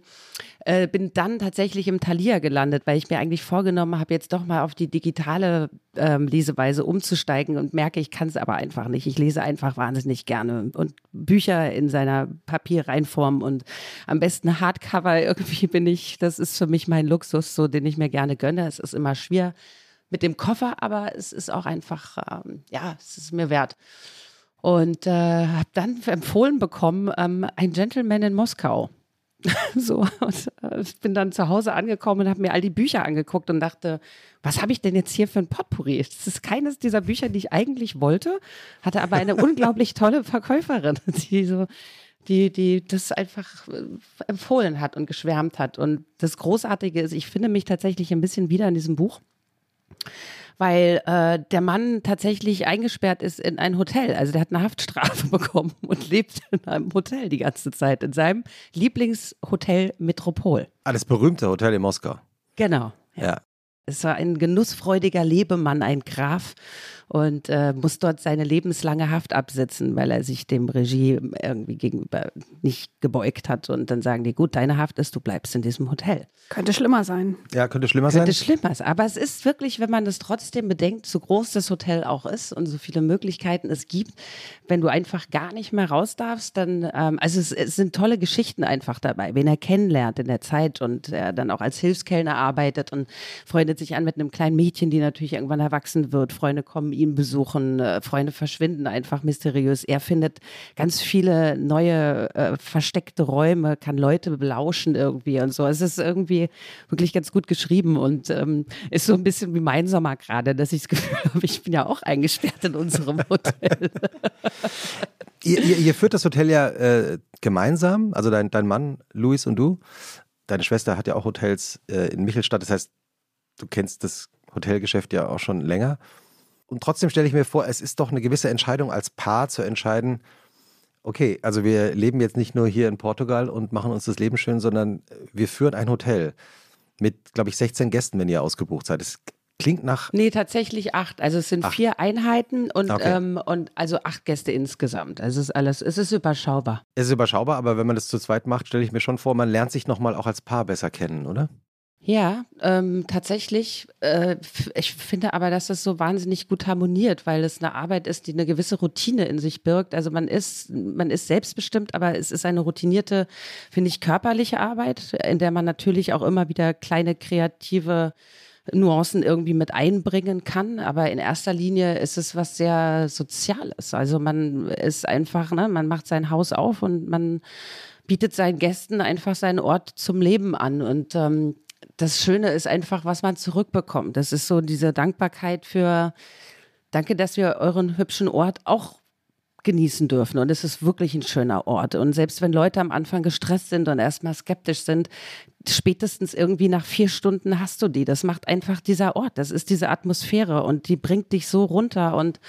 äh, bin dann tatsächlich im Thalia gelandet, weil ich mir eigentlich vorgenommen habe, jetzt doch mal auf die digitale ähm, Leseweise umzusteigen und merke, ich kann es aber einfach nicht. Ich lese einfach wahnsinnig gerne und Bücher in seiner Papierreinform und am besten Hardcover. Irgendwie bin ich, das ist für mich mein Luxus, so den ich mir gerne gönne. Es ist immer schwer mit dem Koffer, aber es ist auch einfach, ähm, ja, es ist mir wert. Und äh, habe dann empfohlen bekommen, ähm, ein Gentleman in Moskau. so, und, äh, ich bin dann zu Hause angekommen und habe mir all die Bücher angeguckt und dachte, was habe ich denn jetzt hier für ein Potpourri? Das ist keines dieser Bücher, die ich eigentlich wollte, hatte aber eine unglaublich tolle Verkäuferin, die so die, die das einfach äh, empfohlen hat und geschwärmt hat. Und das Großartige ist, ich finde mich tatsächlich ein bisschen wieder in diesem Buch weil äh, der Mann tatsächlich eingesperrt ist in ein Hotel. Also der hat eine Haftstrafe bekommen und lebt in einem Hotel die ganze Zeit, in seinem Lieblingshotel Metropol. Ah, das berühmte Hotel in Moskau. Genau. Ja. ja. Es war ein genussfreudiger Lebemann, ein Graf und äh, muss dort seine lebenslange Haft absitzen, weil er sich dem Regime irgendwie gegenüber nicht gebeugt hat. Und dann sagen die, gut, deine Haft ist, du bleibst in diesem Hotel. Könnte schlimmer sein. Ja, könnte schlimmer könnte sein. Könnte schlimmer sein. Aber es ist wirklich, wenn man das trotzdem bedenkt, so groß das Hotel auch ist und so viele Möglichkeiten es gibt, wenn du einfach gar nicht mehr raus darfst, dann, ähm, also es, es sind tolle Geschichten einfach dabei, wen er kennenlernt in der Zeit und er dann auch als Hilfskellner arbeitet und freundet sich an mit einem kleinen Mädchen, die natürlich irgendwann erwachsen wird. Freunde kommen ihn besuchen, äh, Freunde verschwinden einfach mysteriös. Er findet ganz viele neue äh, versteckte Räume, kann Leute belauschen irgendwie und so. Es ist irgendwie wirklich ganz gut geschrieben und ähm, ist so ein bisschen wie mein Sommer gerade, dass ich das Gefühl habe, ich bin ja auch eingesperrt in unserem Hotel. ihr, ihr, ihr, führt das Hotel ja äh, gemeinsam, also dein, dein Mann, Luis und du. Deine Schwester hat ja auch Hotels äh, in Michelstadt, das heißt, du kennst das Hotelgeschäft ja auch schon länger. Und trotzdem stelle ich mir vor, es ist doch eine gewisse Entscheidung als Paar zu entscheiden, okay, also wir leben jetzt nicht nur hier in Portugal und machen uns das Leben schön, sondern wir führen ein Hotel mit, glaube ich, 16 Gästen, wenn ihr ausgebucht seid. Das klingt nach. Nee, tatsächlich acht. Also es sind acht. vier Einheiten und, okay. ähm, und also acht Gäste insgesamt. Also es ist alles, es ist überschaubar. Es ist überschaubar, aber wenn man das zu zweit macht, stelle ich mir schon vor, man lernt sich nochmal auch als Paar besser kennen, oder? Ja, ähm, tatsächlich. Äh, ich finde aber, dass das so wahnsinnig gut harmoniert, weil es eine Arbeit ist, die eine gewisse Routine in sich birgt. Also man ist, man ist selbstbestimmt, aber es ist eine routinierte, finde ich, körperliche Arbeit, in der man natürlich auch immer wieder kleine kreative Nuancen irgendwie mit einbringen kann. Aber in erster Linie ist es was sehr Soziales. Also man ist einfach, ne, man macht sein Haus auf und man bietet seinen Gästen einfach seinen Ort zum Leben an. Und ähm, das Schöne ist einfach, was man zurückbekommt. Das ist so diese Dankbarkeit für, danke, dass wir euren hübschen Ort auch genießen dürfen. Und es ist wirklich ein schöner Ort. Und selbst wenn Leute am Anfang gestresst sind und erstmal skeptisch sind, spätestens irgendwie nach vier Stunden hast du die. Das macht einfach dieser Ort. Das ist diese Atmosphäre und die bringt dich so runter und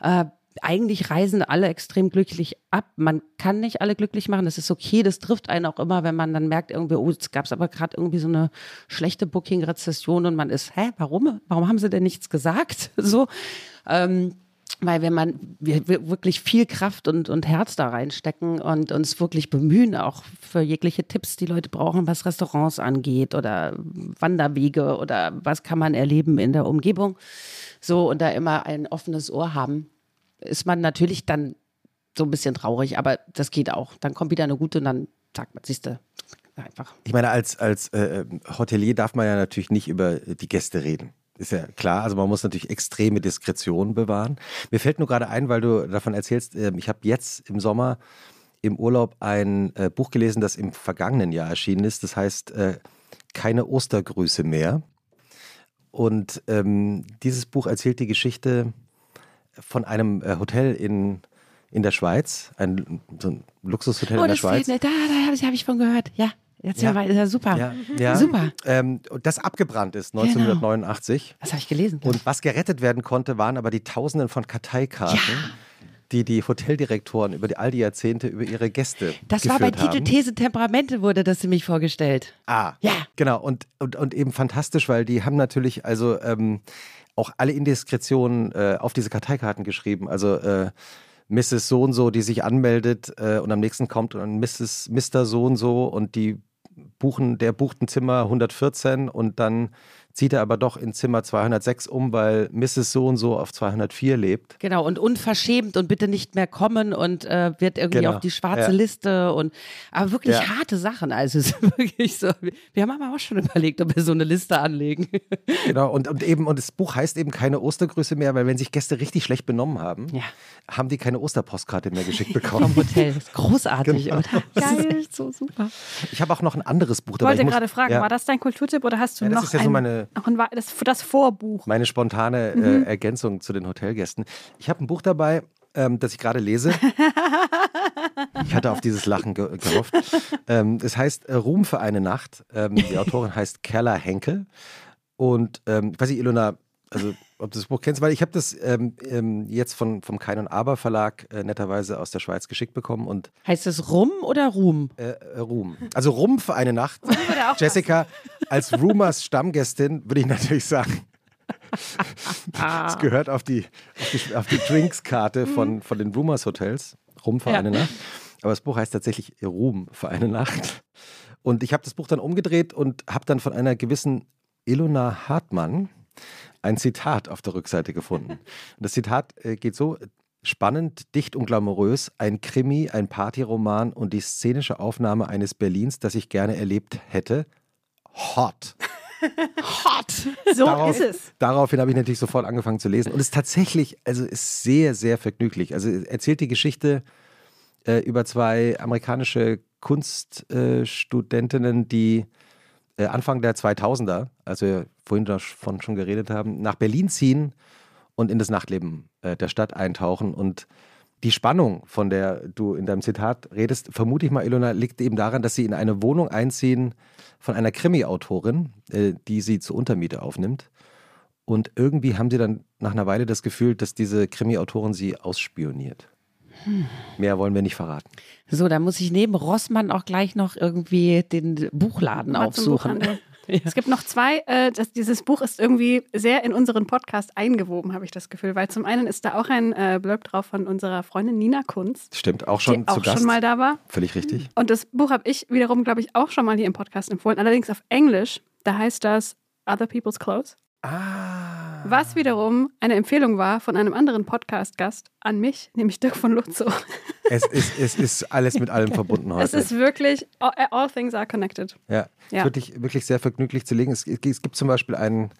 äh, eigentlich reisen alle extrem glücklich ab. Man kann nicht alle glücklich machen, das ist okay, das trifft einen auch immer, wenn man dann merkt, irgendwie, oh, jetzt gab es aber gerade irgendwie so eine schlechte Booking-Rezession und man ist, hä, warum? Warum haben sie denn nichts gesagt? So. Ähm, weil wenn man wir wirklich viel Kraft und, und Herz da reinstecken und uns wirklich bemühen, auch für jegliche Tipps, die Leute brauchen, was Restaurants angeht oder Wanderwege oder was kann man erleben in der Umgebung, so und da immer ein offenes Ohr haben, ist man natürlich dann so ein bisschen traurig, aber das geht auch. Dann kommt wieder eine gute und dann sagt man, siehst du, einfach. Ich meine, als, als äh, Hotelier darf man ja natürlich nicht über die Gäste reden. Ist ja klar, also man muss natürlich extreme Diskretion bewahren. Mir fällt nur gerade ein, weil du davon erzählst, äh, ich habe jetzt im Sommer im Urlaub ein äh, Buch gelesen, das im vergangenen Jahr erschienen ist. Das heißt äh, Keine Ostergrüße mehr. Und ähm, dieses Buch erzählt die Geschichte von einem äh, Hotel in, in der Schweiz, ein, so ein Luxushotel Oh, in der das Schweiz. fehlt, da, da habe ich, hab ich von gehört. Ja, jetzt Ja. ja. ja super. Ja, ja. Super. Ähm, das abgebrannt ist Genau. 1989. Das habe ich gelesen. Und was gerettet werden konnte, waren aber die Tausenden von Karteikarten, die die Hoteldirektoren über die, all die Jahrzehnte über ihre Gäste das war bei geführt Titel haben. These Temperamente wurde das nämlich vorgestellt. Ah, Ja. Genau, und, und, und eben fantastisch, weil die haben natürlich also ähm, auch alle Indiskretionen äh, auf diese Karteikarten geschrieben. Also äh, Mrs. So und so, die sich anmeldet äh, und am nächsten kommt und Mrs. Mr. So und so und die buchen, der bucht ein Zimmer 114 und dann zieht er aber doch in Zimmer 206 um, weil Mrs. So und so auf 204 lebt. Genau, und unverschämt und bitte nicht mehr kommen und äh, wird irgendwie Genau, auf die schwarze ja. Liste und aber wirklich Ja. harte Sachen. Also es ist wirklich so. Wir haben aber auch schon überlegt, ob wir so eine Liste anlegen. Genau, und, und eben, und das Buch heißt eben keine Ostergrüße mehr, weil wenn sich Gäste richtig schlecht benommen haben, Ja. haben die keine Osterpostkarte mehr geschickt Vom bekommen. Hotel. Das ist großartig, Genau. oder? Das Geil. ist echt so super. Ich habe auch noch ein anderes Buch Ich dabei. wollte Ich muss- gerade fragen, war das dein Kulturtipp oder hast du Ja, das noch, ist ja so ein, noch ein, das, das Vorbuch? meine spontane Mhm. äh, Ergänzung zu den Hotelgästen. Ich habe ein Buch dabei, ähm, das ich gerade lese. Ich hatte auf dieses Lachen ge gehofft. Ähm, es heißt äh, Ruhm für eine Nacht. Ähm, die Autorin heißt Kerla Henkel. Und ähm, ich weiß nicht, Ilona, also ob du das Buch kennst, weil ich habe das ähm, ähm, jetzt von, vom Kein und Aber Verlag äh, netterweise aus der Schweiz geschickt bekommen und Heißt das Rum oder Ruhm? äh, äh, Ruhm. Also Ruhm für eine Nacht. Jessica, als Rumors Stammgästin würde ich natürlich sagen, es gehört auf die, auf die, auf die Drinkskarte von, von den Rumors Hotels. Rum für Ja. eine Nacht. Aber das Buch heißt tatsächlich Ruhm für eine Nacht. Und ich habe das Buch dann umgedreht und habe dann von einer gewissen Ilona Hartmann ein Zitat auf der Rückseite gefunden. Und das Zitat äh, geht so: Spannend, dicht und glamourös, ein Krimi, ein Partyroman und die szenische Aufnahme eines Berlins, das ich gerne erlebt hätte. Hot. Hot. So Darauf- ist es. Daraufhin habe ich natürlich sofort angefangen zu lesen. Und es ist tatsächlich, also ist sehr, sehr vergnüglich. Also erzählt die Geschichte äh, über zwei amerikanische Kunststudentinnen, die äh, Anfang der 2000er, also wir vorhin davon schon geredet haben, nach Berlin ziehen und in das Nachtleben äh, der Stadt eintauchen. Und die Spannung, von der du in deinem Zitat redest, vermute ich mal, Ilona, liegt eben daran, dass sie in eine Wohnung einziehen von einer Krimi-Autorin, äh, die sie zur Untermiete aufnimmt. Und irgendwie haben sie dann nach einer Weile das Gefühl, dass diese Krimi-Autorin sie ausspioniert. Mehr wollen wir nicht verraten. So, da muss ich neben Rossmann auch gleich noch irgendwie den Buchladen Mal aufsuchen. Buchhandel. Es gibt noch zwei, äh, das, dieses Buch ist irgendwie sehr in unseren Podcast eingewoben, habe ich das Gefühl, weil zum einen ist da auch ein äh, Blurb drauf von unserer Freundin Nina Kunz, Stimmt, auch schon die zu auch Gast. schon mal da war. Völlig richtig. Und das Buch habe ich wiederum, glaube ich, auch schon mal hier im Podcast empfohlen, allerdings auf Englisch. Da heißt das Other People's Clothes. Ah. Was wiederum eine Empfehlung war von einem anderen Podcast-Gast an mich, nämlich Dirk von Lutzow. Es ist, es ist alles mit allem verbunden heute. Es ist wirklich, all, all things are connected. Ja, Ja. Wirklich, wirklich sehr vergnüglich zu lesen. Es, es gibt zum Beispiel einen,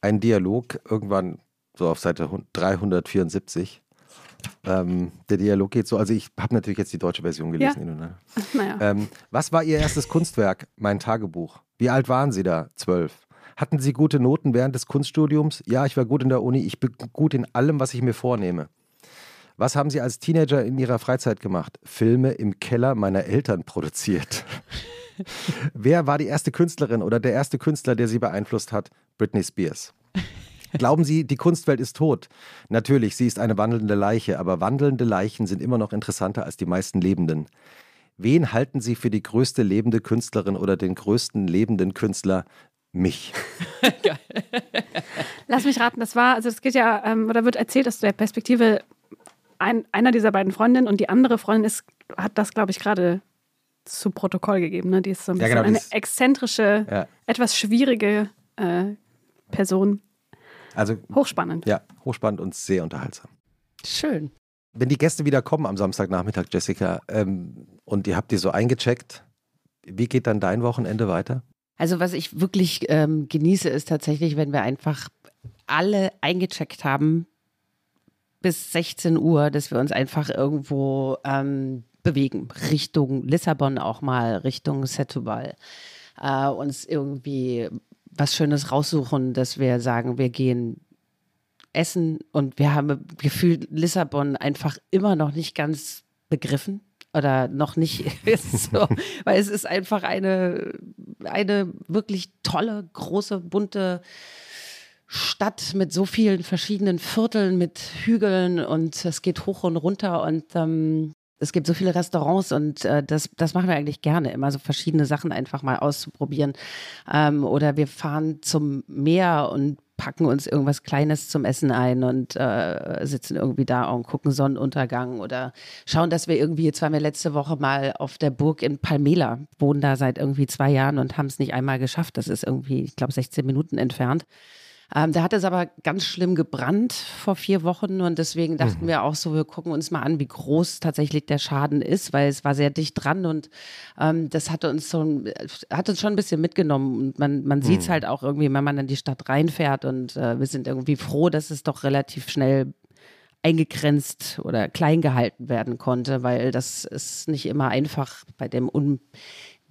einen Dialog, irgendwann so auf Seite 374. Ähm, der Dialog geht so, also ich habe natürlich jetzt die deutsche Version gelesen. Ja. Ilona. Naja. Ähm, was war Ihr erstes Kunstwerk? Mein Tagebuch. Wie alt waren Sie da? Zwölf. Hatten Sie gute Noten während des Kunststudiums? Ja, ich war gut in der Uni. Ich bin gut in allem, was ich mir vornehme. Was haben Sie als Teenager in Ihrer Freizeit gemacht? Filme im Keller meiner Eltern produziert. Wer war die erste Künstlerin oder der erste Künstler, der Sie beeinflusst hat? Britney Spears. Glauben Sie, die Kunstwelt ist tot? Natürlich, sie ist eine wandelnde Leiche, aber wandelnde Leichen sind immer noch interessanter als die meisten Lebenden. Wen halten Sie für die größte lebende Künstlerin oder den größten lebenden Künstler? Mich. Lass mich raten, das war, also es geht ja, ähm, oder wird erzählt aus der Perspektive ein, einer dieser beiden Freundinnen und die andere Freundin ist, hat das, glaube ich, gerade zu Protokoll gegeben. Ne? Die ist so ein Ja, bisschen genau, eine ist- exzentrische, Ja. etwas schwierige äh, Person. Also, Hochspannend. ja, hochspannend und sehr unterhaltsam. Schön. Wenn die Gäste wieder kommen am Samstagnachmittag, Jessica, ähm, und ihr habt die so eingecheckt, Wie geht dann dein Wochenende weiter? Also was ich wirklich ähm, genieße, ist tatsächlich, wenn wir einfach alle eingecheckt haben bis 16 Uhr, dass wir uns einfach irgendwo ähm, bewegen, Richtung Lissabon auch mal, Richtung Setúbal, äh, uns irgendwie was Schönes raussuchen, dass wir sagen, wir gehen essen. Und wir haben gefühlt Lissabon einfach immer noch nicht ganz begriffen oder noch nicht so, weil es ist einfach eine, eine wirklich tolle, große, bunte Stadt mit so vielen verschiedenen Vierteln, mit Hügeln und es geht hoch und runter und ähm, es gibt so viele Restaurants und äh, das, das machen wir eigentlich gerne, immer so verschiedene Sachen einfach mal auszuprobieren. Ähm, oder wir fahren zum Meer und packen uns irgendwas Kleines zum Essen ein und äh, sitzen irgendwie da und gucken Sonnenuntergang oder schauen, dass wir irgendwie, jetzt waren wir letzte Woche mal auf der Burg in Palmela, wohnen da seit irgendwie zwei Jahren und haben es nicht einmal geschafft. Das ist irgendwie, ich glaube, 16 Minuten entfernt. Ähm, da hat es aber ganz schlimm gebrannt vor vier Wochen und deswegen dachten mhm. wir auch so, wir gucken uns mal an, wie groß tatsächlich der Schaden ist, weil es war sehr dicht dran und ähm, das hatte uns so hat uns schon ein bisschen mitgenommen und man, man sieht es mhm. halt auch irgendwie, wenn man in die Stadt reinfährt und äh, wir sind irgendwie froh, dass es doch relativ schnell eingegrenzt oder klein gehalten werden konnte, weil das ist nicht immer einfach bei dem un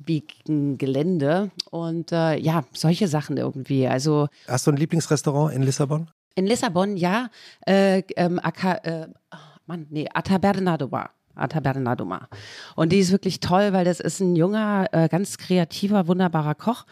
abbiegen Gelände und äh, ja, solche Sachen irgendwie. Also Hast du ein Lieblingsrestaurant in Lissabon? In Lissabon, ja. Äh, ähm, Aka, äh, oh Mann, nee, Atabernadoa. Atabernadoma. Und die ist wirklich toll, weil das ist ein junger, äh, ganz kreativer, wunderbarer Koch,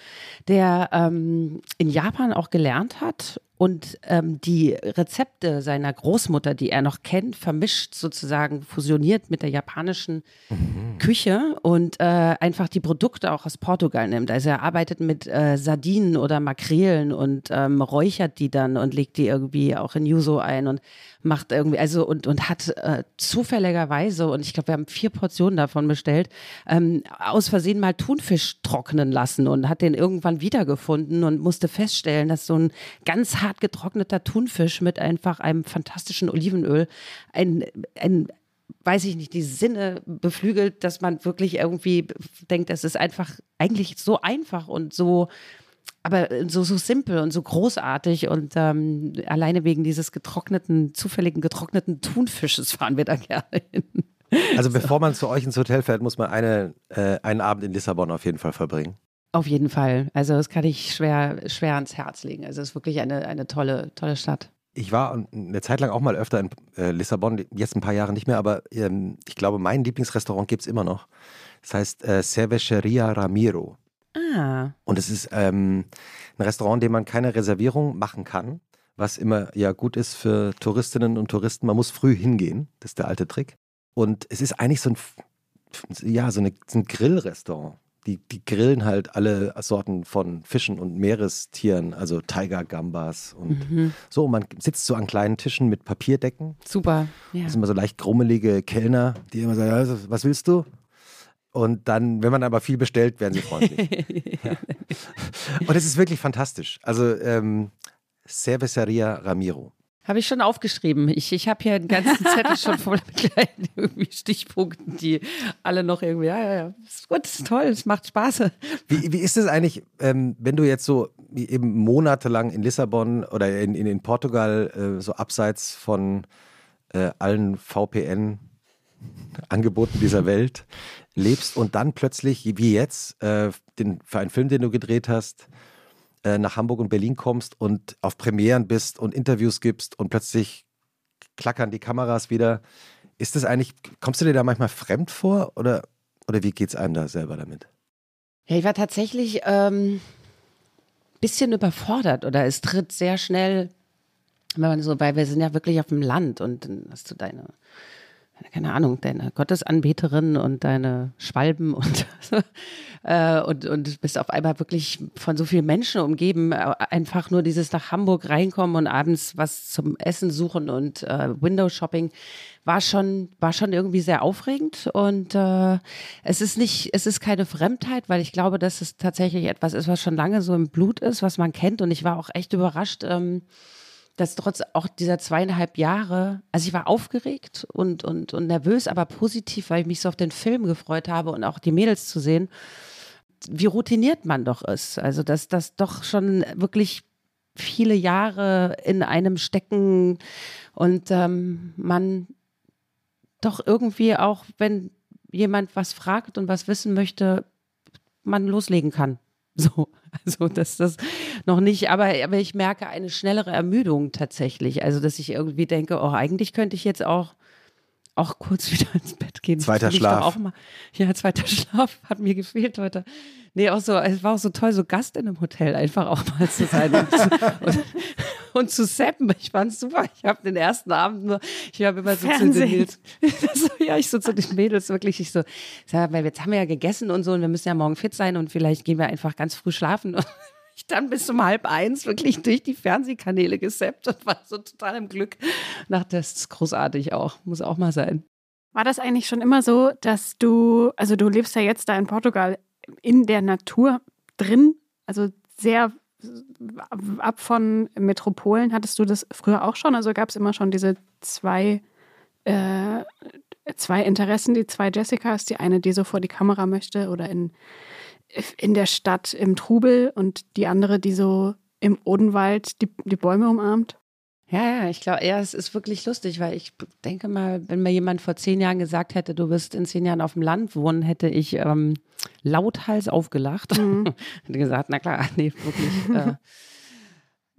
der ähm, in Japan auch gelernt hat und ähm, die Rezepte seiner Großmutter, die er noch kennt, vermischt sozusagen, fusioniert mit der japanischen mhm. Küche und äh, einfach die Produkte auch aus Portugal nimmt. Also er arbeitet mit äh, Sardinen oder Makrelen und ähm, räuchert die dann und legt die irgendwie auch in Yuzu ein und macht irgendwie, also und, und hat äh, zufälligerweise, und ich glaube, wir haben vier Portionen davon bestellt, ähm, aus Versehen mal Thunfisch trocknen lassen und hat den irgendwann wiedergefunden und musste feststellen, dass so ein ganz hart getrockneter Thunfisch mit einfach einem fantastischen Olivenöl ein, ein weiß ich nicht, die Sinne beflügelt, dass man wirklich irgendwie denkt, das ist einfach eigentlich so einfach und so, aber so, so simpel und so großartig und ähm, alleine wegen dieses getrockneten, zufälligen getrockneten Thunfisches fahren wir da gerne hin. Also bevor man zu euch ins Hotel fährt, muss man eine, äh, einen Abend in Lissabon auf jeden Fall verbringen. Auf jeden Fall. Also das kann ich schwer, schwer ans Herz legen. Also es ist wirklich eine, eine tolle, tolle Stadt. Ich war eine Zeit lang auch mal öfter in äh, Lissabon, jetzt ein paar Jahre nicht mehr, aber ähm, ich glaube, mein Lieblingsrestaurant gibt es immer noch. Das heißt äh, Cerveceria Ramiro. Ah. Und es ist ähm, ein Restaurant, in dem man keine Reservierung machen kann, was immer ja gut ist für Touristinnen und Touristen. Man muss früh hingehen, das ist der alte Trick. Und es ist eigentlich so ein, ja, so, eine, so ein Grillrestaurant die, die grillen halt alle Sorten von Fischen und Meerestieren, also Tiger Gambas und mhm. so. Man sitzt so an kleinen Tischen mit Papierdecken. Super. Ja. Das sind immer so leicht grummelige Kellner, die immer sagen, was willst du? Und dann, wenn man aber viel bestellt, werden sie freundlich. ja. Und es ist wirklich fantastisch. Also ähm, Cerveceria Ramiro. Habe ich schon aufgeschrieben. Ich, ich habe hier einen ganzen Zettel schon voll mit kleinen irgendwie Stichpunkten, die alle noch irgendwie, ja, ja, ja, ist gut, ist toll, es macht Spaß. Wie, wie ist es eigentlich, ähm, wenn du jetzt so eben monatelang in Lissabon oder in, in, in Portugal äh, so abseits von äh, allen VPN-Angeboten dieser Welt lebst und dann plötzlich, wie jetzt, äh, den, für einen Film, den du gedreht hast, äh, nach Hamburg und Berlin kommst und auf Premieren bist und Interviews gibst und plötzlich klackern die Kameras wieder. Ist das eigentlich, kommst du dir da manchmal fremd vor oder, oder wie geht es einem da selber damit? Ja, ich war tatsächlich ein ähm, bisschen überfordert oder es tritt sehr schnell, wenn man so, weil wir sind ja wirklich auf dem Land und dann hast du deine keine Ahnung, deine Gottesanbeterin und deine Schwalben und, äh, und, und bist auf einmal wirklich von so vielen Menschen umgeben. Einfach nur dieses nach Hamburg reinkommen und abends was zum Essen suchen und äh, Window Shopping war schon, war schon irgendwie sehr aufregend. Und äh, es ist nicht, es ist keine Fremdheit, weil ich glaube, dass es tatsächlich etwas ist, was schon lange so im Blut ist, was man kennt. Und ich war auch echt überrascht. Ähm, dass trotz auch dieser zweieinhalb Jahre, also ich war aufgeregt und, und, und nervös, aber positiv, weil ich mich so auf den Film gefreut habe und auch die Mädels zu sehen. wie routiniert man doch ist. Also, dass das doch schon wirklich viele Jahre in einem stecken und ähm, man doch irgendwie auch, wenn jemand was fragt und was wissen möchte, man loslegen kann. So, also dass das noch nicht, aber, aber ich merke eine schnellere Ermüdung tatsächlich. Also, dass ich irgendwie denke, oh, eigentlich könnte ich jetzt auch auch kurz wieder ins Bett gehen. Zweiter Schlaf. Auch mal, ja, zweiter Schlaf hat mir gefehlt heute. Nee, auch so, es war auch so toll, so Gast in einem Hotel einfach auch mal zu sein und, zu, und, und zu seppen. Ich fand's super. Ich habe den ersten Abend nur, ich habe immer so Fernsehen. zu den Mädels, so, ja, ich so zu den Mädels wirklich, ich so, sag, weil jetzt haben wir ja gegessen und so und wir müssen ja morgen fit sein und vielleicht gehen wir einfach ganz früh schlafen. Und ich dann bis um halb eins wirklich durch die Fernsehkanäle gesappt und war so total im Glück. Nach das ist großartig auch, muss auch mal sein. War das eigentlich schon immer so, dass du, also du lebst ja jetzt da in Portugal in der Natur drin, also sehr ab von Metropolen. Hattest du das früher auch schon? Also gab es immer schon diese zwei, äh, zwei Interessen, die zwei Jessicas, die eine, die so vor die Kamera möchte oder in in der Stadt im Trubel und die andere, die so im Odenwald die, die Bäume umarmt? Ja, ja, ich glaube, ja, es ist wirklich lustig, weil ich denke mal, wenn mir jemand vor zehn Jahren gesagt hätte, du wirst in zehn Jahren auf dem Land wohnen, hätte ich ähm, lauthals aufgelacht. Mhm. hätte gesagt, na klar, nee, wirklich. Äh,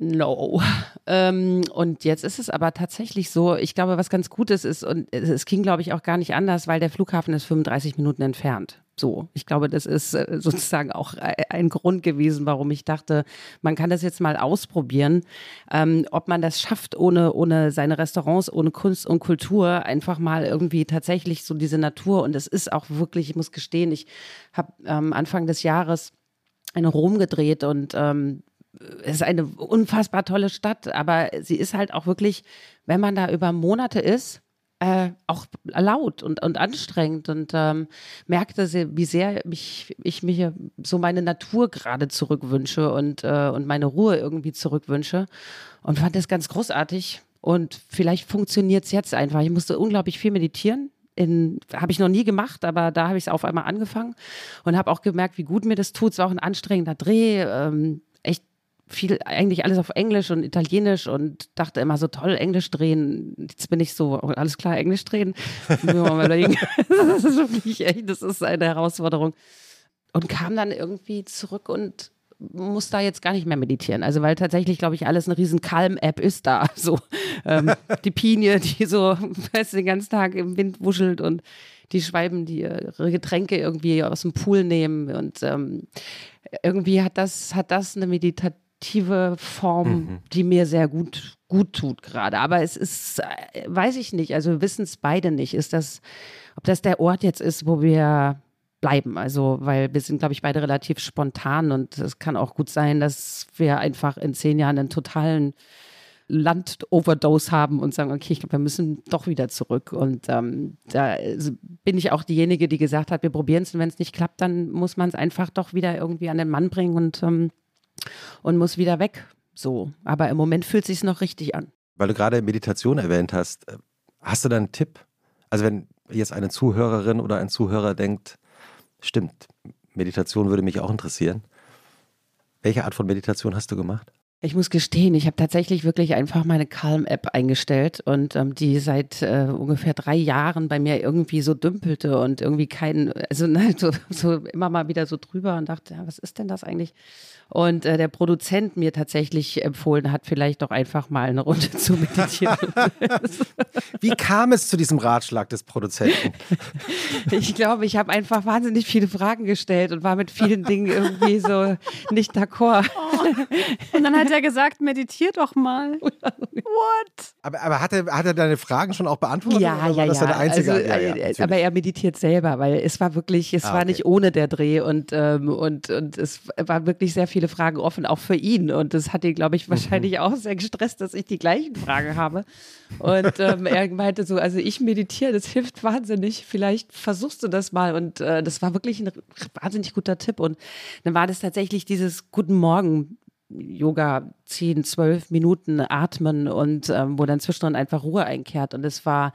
No. Ähm, und jetzt ist es aber tatsächlich so, ich glaube, was ganz Gutes ist, und es, es ging, glaube ich, auch gar nicht anders, weil der Flughafen ist 35 Minuten entfernt. So, ich glaube, das ist äh, sozusagen auch ein Grund gewesen, warum ich dachte, man kann das jetzt mal ausprobieren, ähm, ob man das schafft, ohne, ohne seine Restaurants, ohne Kunst und Kultur, einfach mal irgendwie tatsächlich so diese Natur. Und es ist auch wirklich, ich muss gestehen, ich habe ähm, Anfang des Jahres in Rom gedreht und ähm, es ist eine unfassbar tolle Stadt, aber sie ist halt auch wirklich, wenn man da über Monate ist, äh, auch laut und, und anstrengend und ähm, merkte, wie sehr mich, ich mir so meine Natur gerade zurückwünsche und, äh, und meine Ruhe irgendwie zurückwünsche und fand das ganz großartig. Und vielleicht funktioniert es jetzt einfach. Ich musste unglaublich viel meditieren habe ich noch nie gemacht, aber da habe ich es auf einmal angefangen und habe auch gemerkt, wie gut mir das tut. Es war auch ein anstrengender Dreh, ähm, viel, eigentlich alles auf Englisch und Italienisch und dachte immer so toll, Englisch drehen. Jetzt bin ich so, alles klar, Englisch drehen. das ist wirklich echt, das ist eine Herausforderung. Und kam dann irgendwie zurück und muss da jetzt gar nicht mehr meditieren. Also weil tatsächlich, glaube ich, alles eine riesen Calm-App ist da. So ähm, die Pinie, die so fest den ganzen Tag im Wind wuschelt und die Schwalben, die ihre Getränke irgendwie aus dem Pool nehmen. Und ähm, irgendwie hat das, hat das eine Meditation aktive Form, mhm. die mir sehr gut, gut tut gerade. Aber es ist, weiß ich nicht, also wir wissen es beide nicht. Ist das, ob das der Ort jetzt ist, wo wir bleiben. Also, weil wir sind, glaube ich, beide relativ spontan und es kann auch gut sein, dass wir einfach in zehn Jahren einen totalen Land-Overdose haben und sagen, okay, ich glaube, wir müssen doch wieder zurück. Und ähm, da bin ich auch diejenige, die gesagt hat, wir probieren es und wenn es nicht klappt, dann muss man es einfach doch wieder irgendwie an den Mann bringen und ähm, und muss wieder weg. So. Aber im Moment fühlt es sich noch richtig an. Weil du gerade Meditation erwähnt hast, äh, hast du da einen Tipp? Also wenn jetzt eine Zuhörerin oder ein Zuhörer denkt, stimmt, Meditation würde mich auch interessieren. Welche Art von Meditation hast du gemacht? Ich muss gestehen, ich habe tatsächlich wirklich einfach meine Calm-App eingestellt und ähm, die seit äh, ungefähr drei Jahren bei mir irgendwie so dümpelte und irgendwie kein, also ne, so, so immer mal wieder so drüber und dachte, ja, was ist denn das eigentlich? Und äh, der Produzent mir tatsächlich empfohlen hat, vielleicht doch einfach mal eine Runde zu meditieren. Wie kam es zu diesem Ratschlag des Produzenten? Ich glaube, ich habe einfach wahnsinnig viele Fragen gestellt und war mit vielen Dingen irgendwie so nicht d'accord. Oh. Und dann hat er gesagt, meditier doch mal. What? Aber, aber hat, er, hat er deine Fragen schon auch beantwortet? Ja, ja, ja. Also, ja, ja aber er meditiert selber, weil es war wirklich, es ah, war okay. nicht ohne der Dreh und, ähm, und, und es war wirklich sehr viele Fragen offen, auch für ihn. Und das hat ihn, glaube ich, wahrscheinlich auch sehr gestresst, dass ich die gleichen Fragen habe. Und ähm, er meinte so, also ich meditiere, das hilft wahnsinnig. Vielleicht versuchst du das mal. Und äh, das war wirklich ein wahnsinnig guter Tipp. Und dann war das tatsächlich dieses Guten Morgen Yoga 10, 12 Minuten atmen und ähm, wo dann zwischendrin einfach Ruhe einkehrt. Und es war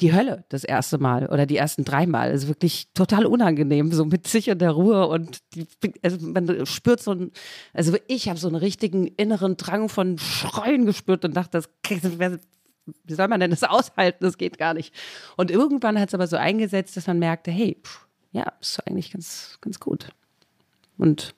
die Hölle das erste Mal oder die ersten drei Mal. Also wirklich total unangenehm, so mit sich und der Ruhe. Und die, also man spürt so ein, also ich habe so einen richtigen inneren Drang von Schreien gespürt und dachte, das, wie soll man denn das aushalten? Das geht gar nicht. Und irgendwann hat es aber so eingesetzt, dass man merkte, hey, pff, ja, ist eigentlich ganz, ganz gut. Und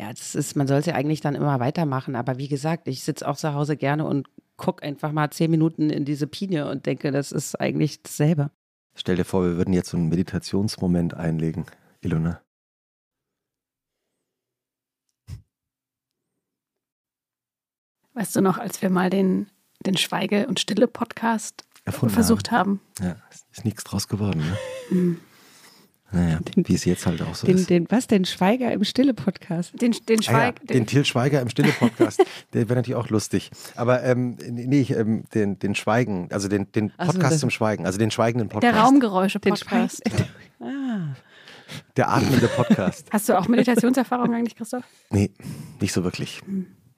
ja, das ist, man soll es ja eigentlich dann immer weitermachen. Aber wie gesagt, ich sitze auch zu Hause gerne und gucke einfach mal zehn Minuten in diese Pinie und denke, das ist eigentlich dasselbe. Stell dir vor, wir würden jetzt so einen Meditationsmoment einlegen, Ilona. Weißt du noch, als wir mal den, den Schweige- und Stille-Podcast versucht haben? haben? Ja, ist nichts draus geworden, ne? Naja, den, wie es jetzt halt auch so den, ist. Den, was, den Schweiger im Stille-Podcast? Den, den, Schweig, ah ja, den Till Schweiger im Stille-Podcast. der wäre natürlich auch lustig. Aber ähm, nee, ich, ähm, den, den Schweigen, also den, den Podcast so, zum Schweigen, also den schweigenden Podcast. Der Raumgeräusche-Podcast. ah. Der atmende Podcast. Hast du auch Meditationserfahrung eigentlich, Christoph? Nee, nicht so wirklich.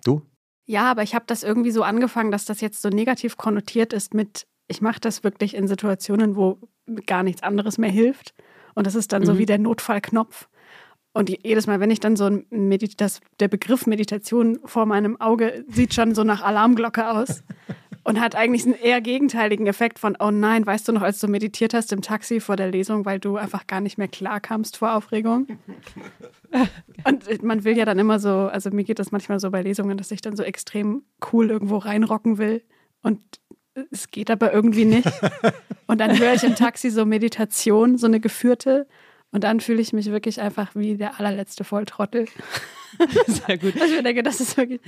Du? Ja, aber ich habe das irgendwie so angefangen, dass das jetzt so negativ konnotiert ist mit, ich mache das wirklich in Situationen, wo gar nichts anderes mehr hilft. Und das ist dann mhm. so wie der Notfallknopf. Und jedes Mal, wenn ich dann so ein Medit das, der Begriff Meditation vor meinem Auge sieht schon so nach Alarmglocke aus und hat eigentlich einen eher gegenteiligen Effekt von, oh nein, weißt du noch, als du meditiert hast im Taxi vor der Lesung, weil du einfach gar nicht mehr klar kamst vor Aufregung. Und man will ja dann immer so, also mir geht das manchmal so bei Lesungen, dass ich dann so extrem cool irgendwo reinrocken will. Und es geht aber irgendwie nicht. Und dann höre ich im Taxi so Meditation, so eine geführte. Und dann fühle ich mich wirklich einfach wie der allerletzte Volltrottel. Sehr gut. Also ich denke, das ist wirklich.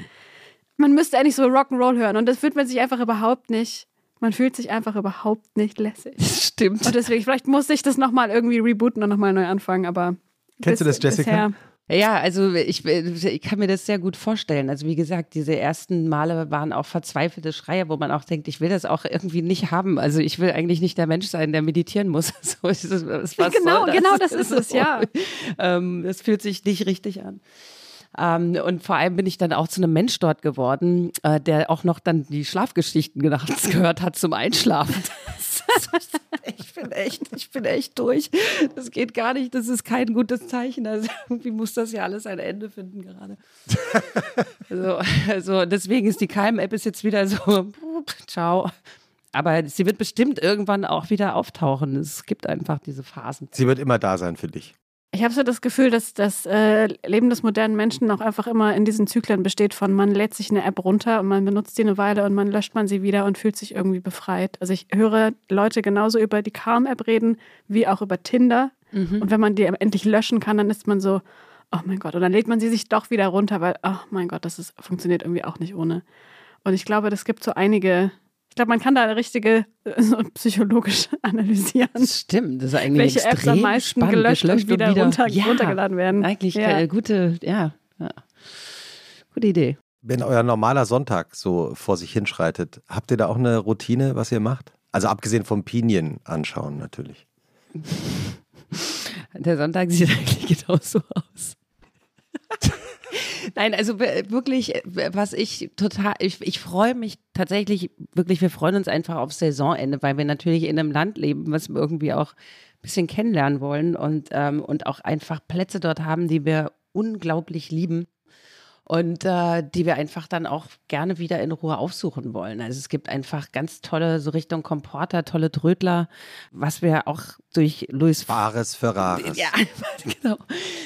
Man müsste eigentlich so Rock'n'Roll hören. Und das fühlt man sich einfach überhaupt nicht. Man fühlt sich einfach überhaupt nicht lässig. Stimmt. Und deswegen, vielleicht muss ich das nochmal irgendwie rebooten und nochmal neu anfangen, aber. Kennst bis, du das, Jessica? Bisher, ja, also ich, ich kann mir das sehr gut vorstellen. Also wie gesagt, diese ersten Male waren auch verzweifelte Schreie, wo man auch denkt, ich will das auch irgendwie nicht haben. Also ich will eigentlich nicht der Mensch sein, der meditieren muss. So ist es, was genau, das? genau das ist es, ja. Ähm, es fühlt sich nicht richtig an. Ähm, und vor allem bin ich dann auch zu einem Mensch dort geworden, äh, der auch noch dann die Schlafgeschichten nachts gehört hat zum Einschlafen. ich bin echt, ich bin echt durch. Das geht gar nicht. Das ist kein gutes Zeichen. Also irgendwie muss das ja alles ein Ende finden gerade. Also, also deswegen ist die Keim-App jetzt wieder so, ciao. Aber sie wird bestimmt irgendwann auch wieder auftauchen. Es gibt einfach diese Phasen. Sie wird immer da sein für dich. Ich habe so das Gefühl, dass das äh, Leben des modernen Menschen auch einfach immer in diesen Zyklen besteht von man lädt sich eine App runter und man benutzt die eine Weile und man löscht man sie wieder und fühlt sich irgendwie befreit. Also ich höre Leute genauso über die Calm-App reden wie auch über Tinder. Mhm. Und wenn man die endlich löschen kann, dann ist man so, oh mein Gott. Und dann lädt man sie sich doch wieder runter, weil, oh mein Gott, das ist, funktioniert irgendwie auch nicht ohne. Und ich glaube, das gibt so einige ich glaube, man kann da richtige so psychologisch analysieren. Das stimmt, das ist eigentlich Welche Apps am meisten spannend, gelöscht und wieder, wieder runter, ja, runtergeladen werden. Eigentlich ja. Äh, gute, ja, ja, gute Idee. Wenn euer normaler Sonntag so vor sich hinschreitet, habt ihr da auch eine Routine, was ihr macht? Also abgesehen vom Pinien anschauen natürlich. Der Sonntag sieht eigentlich genauso aus. Nein, also wirklich, was ich total, ich, ich freue mich tatsächlich, wirklich, wir freuen uns einfach auf Saisonende, weil wir natürlich in einem Land leben, was wir irgendwie auch ein bisschen kennenlernen wollen und, ähm, und auch einfach Plätze dort haben, die wir unglaublich lieben und äh, die wir einfach dann auch gerne wieder in Ruhe aufsuchen wollen. Also es gibt einfach ganz tolle, so Richtung Komporter, tolle Drödler, was wir auch durch Luis Fares Ferraris. Ja, genau.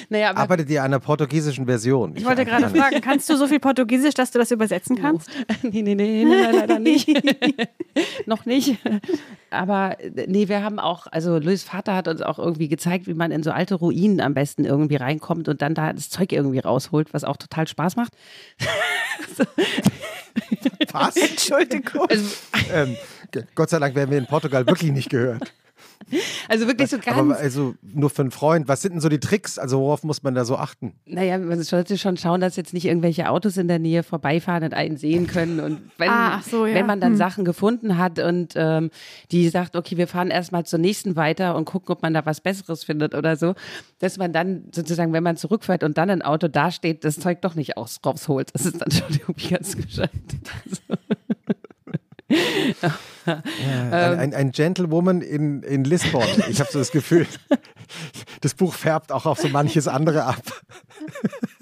Naja, aber Arbeitet ihr an einer portugiesischen Version? Ich, ich wollte gerade fragen, kannst du so viel Portugiesisch, dass du das übersetzen kannst? Oh. nee, nee, nee, nee, leider nicht. Noch nicht. Aber nee, wir haben auch, also Luis Vater hat uns auch irgendwie gezeigt, wie man in so alte Ruinen am besten irgendwie reinkommt und dann da das Zeug irgendwie rausholt, was auch total Spaß macht. Was? Entschuldigung. Also, ähm, Gott sei Dank werden wir in Portugal wirklich nicht gehört. Also wirklich so ganz. Aber also nur für einen Freund. Was sind denn so die Tricks? Also worauf muss man da so achten? Naja, man sollte schon schauen, dass jetzt nicht irgendwelche Autos in der Nähe vorbeifahren und einen sehen können. Und wenn, Ah, ach so, ja. wenn man dann Hm. Sachen gefunden hat und ähm, die sagt, okay, wir fahren erstmal zur nächsten weiter und gucken, ob man da was Besseres findet oder so, dass man dann sozusagen, wenn man zurückfährt und dann ein Auto dasteht, das Zeug doch nicht aus, rausholt. Das ist dann schon irgendwie ganz gescheit. Ein, ein, ein Gentlewoman in, in Lisbon. Ich habe so das Gefühl, das Buch färbt auch auf so manches andere ab.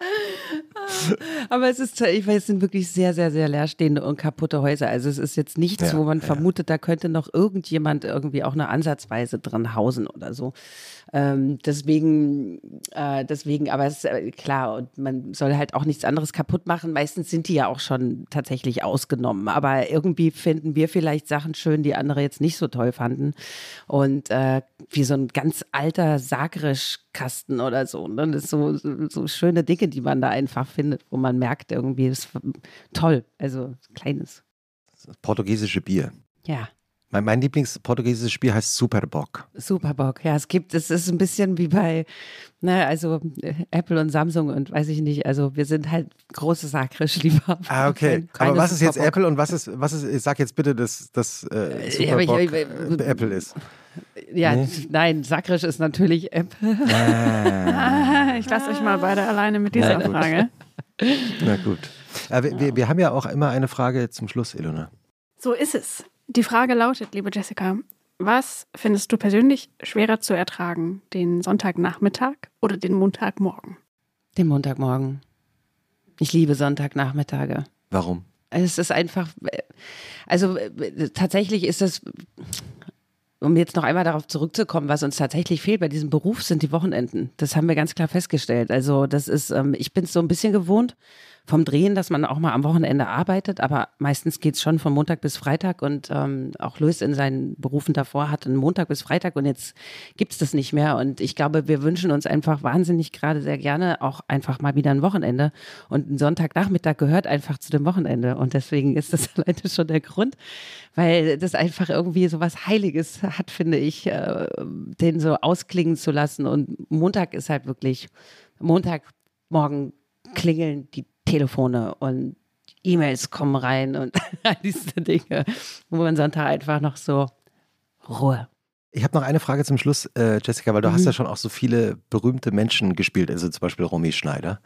Aber es ist, ich weiß, es sind wirklich sehr, sehr, sehr leerstehende und kaputte Häuser. Also es ist jetzt nichts, Ja, wo man ja. vermutet, da könnte noch irgendjemand irgendwie auch eine Ansatzweise drin hausen oder so. Ähm, deswegen, äh, deswegen, aber es ist äh, klar, und man soll halt auch nichts anderes kaputt machen. Meistens sind die ja auch schon tatsächlich ausgenommen. Aber irgendwie finden wir vielleicht Sachen schön, die andere jetzt nicht so toll fanden. Und äh, wie so ein ganz alter Sagrisch-Kasten oder so. Ne? Das ist so, so, so schöne Dinge, die man da einfach findet, wo man merkt, irgendwie, das ist toll. Also kleines. Das portugiesische Bier. Ja. Mein, mein Lieblingsportugiesisches Spiel heißt Superbock. Superbock, ja, es gibt, es ist ein bisschen wie bei, ne, also äh, Apple und Samsung und weiß ich nicht, also wir sind halt große Sakrisch-Liebhaber. Ah, okay. Aber was ist jetzt Superbock. Apple und was ist, was ist, sag jetzt bitte, dass das äh, Ja, aber ich- ich- äh, Apple ist. Ja, Nee. nein, Sakrisch ist natürlich Apple. Ah, ich lasse euch mal beide alleine mit dieser Na. Frage. Na gut. Äh, wir, wir, wir haben ja auch immer eine Frage zum Schluss, Ilona. So ist es. Die Frage lautet, liebe Jessica, was findest du persönlich schwerer zu ertragen? Den Sonntagnachmittag oder den Montagmorgen? Den Montagmorgen. Ich liebe Sonntagnachmittage. Warum? Es ist einfach, also tatsächlich ist es, um jetzt noch einmal darauf zurückzukommen, was uns tatsächlich fehlt bei diesem Beruf, sind die Wochenenden. Das haben wir ganz klar festgestellt. Also das ist, ähm, ich bin es so ein bisschen gewohnt vom Drehen, dass man auch mal am Wochenende arbeitet, aber meistens geht's schon von Montag bis Freitag und ähm, auch Luis in seinen Berufen davor hatte einen Montag bis Freitag und jetzt gibt's das nicht mehr und ich glaube, wir wünschen uns einfach wahnsinnig gerade sehr gerne auch einfach mal wieder ein Wochenende und ein Sonntagnachmittag gehört einfach zu dem Wochenende und deswegen ist das alleine schon der Grund, weil das einfach irgendwie so was Heiliges hat, finde ich, äh, den so ausklingen zu lassen und Montag ist halt wirklich Montagmorgen klingeln die Telefone und E-Mails kommen rein und all diese Dinge, wo man Sonntag einfach noch so Ruhe. Ich habe noch eine Frage zum Schluss, äh, Jessica, weil du Mhm. hast ja schon auch so viele berühmte Menschen gespielt, also zum Beispiel Romy Schneider.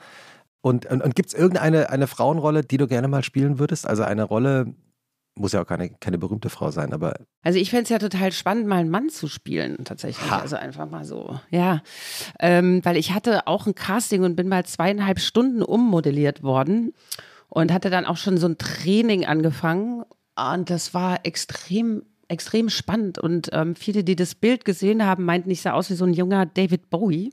Und, und, und gibt es irgendeine eine Frauenrolle, die du gerne mal spielen würdest? Also eine Rolle, muss ja auch keine, keine berühmte Frau sein, aber Also ich fände es ja total spannend, mal einen Mann zu spielen, tatsächlich. Ha. Also einfach mal so. Ja. Ähm, weil ich hatte auch ein Casting und bin mal zweieinhalb Stunden ummodelliert worden und hatte dann auch schon so ein Training angefangen. Und das war extrem, extrem spannend. Und ähm, viele, die das Bild gesehen haben, meinten, ich sah aus wie so ein junger David Bowie.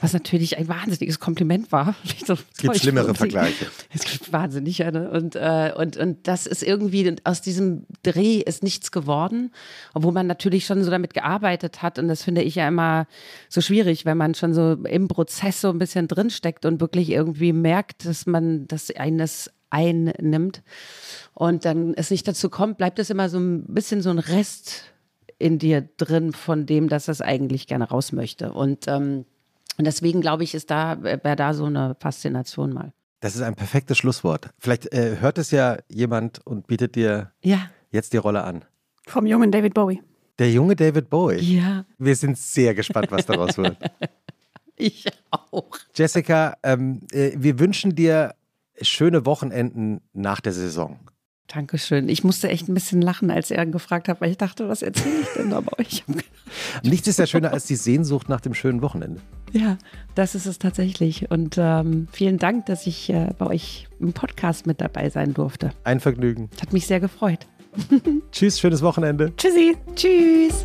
Was natürlich ein wahnsinniges Kompliment war. So, es gibt schlimmere Vergleiche. es gibt wahnsinnig, ja, ne? Und, äh, und, und das ist irgendwie, aus diesem Dreh ist nichts geworden, obwohl man natürlich schon so damit gearbeitet hat. Und das finde ich ja immer so schwierig, wenn man schon so im Prozess so ein bisschen drinsteckt und wirklich irgendwie merkt, dass man das eines einnimmt und dann es nicht dazu kommt, bleibt es immer so ein bisschen so ein Rest in dir drin von dem, dass es eigentlich gerne raus möchte. Und, ähm, und deswegen glaube ich, ist da, wäre da so eine Faszination mal. das ist ein perfektes Schlusswort. Vielleicht äh, hört es ja jemand und bietet dir Ja. jetzt die Rolle an. Vom jungen David Bowie. Der junge David Bowie. Ja, Wir sind sehr gespannt, was daraus wird. ich auch. Jessica, ähm, äh, wir wünschen dir schöne Wochenenden nach der Saison. Dankeschön. Ich musste echt ein bisschen lachen, als er gefragt hat, weil ich dachte, was erzähle ich denn? Aber ich hab Nichts ist ja schöner als die Sehnsucht nach dem schönen Wochenende. Ja, das ist es tatsächlich. Und ähm, vielen Dank, dass ich äh, bei euch im Podcast mit dabei sein durfte. Ein Vergnügen. Hat mich sehr gefreut. Tschüss, schönes Wochenende. Tschüssi. Tschüss.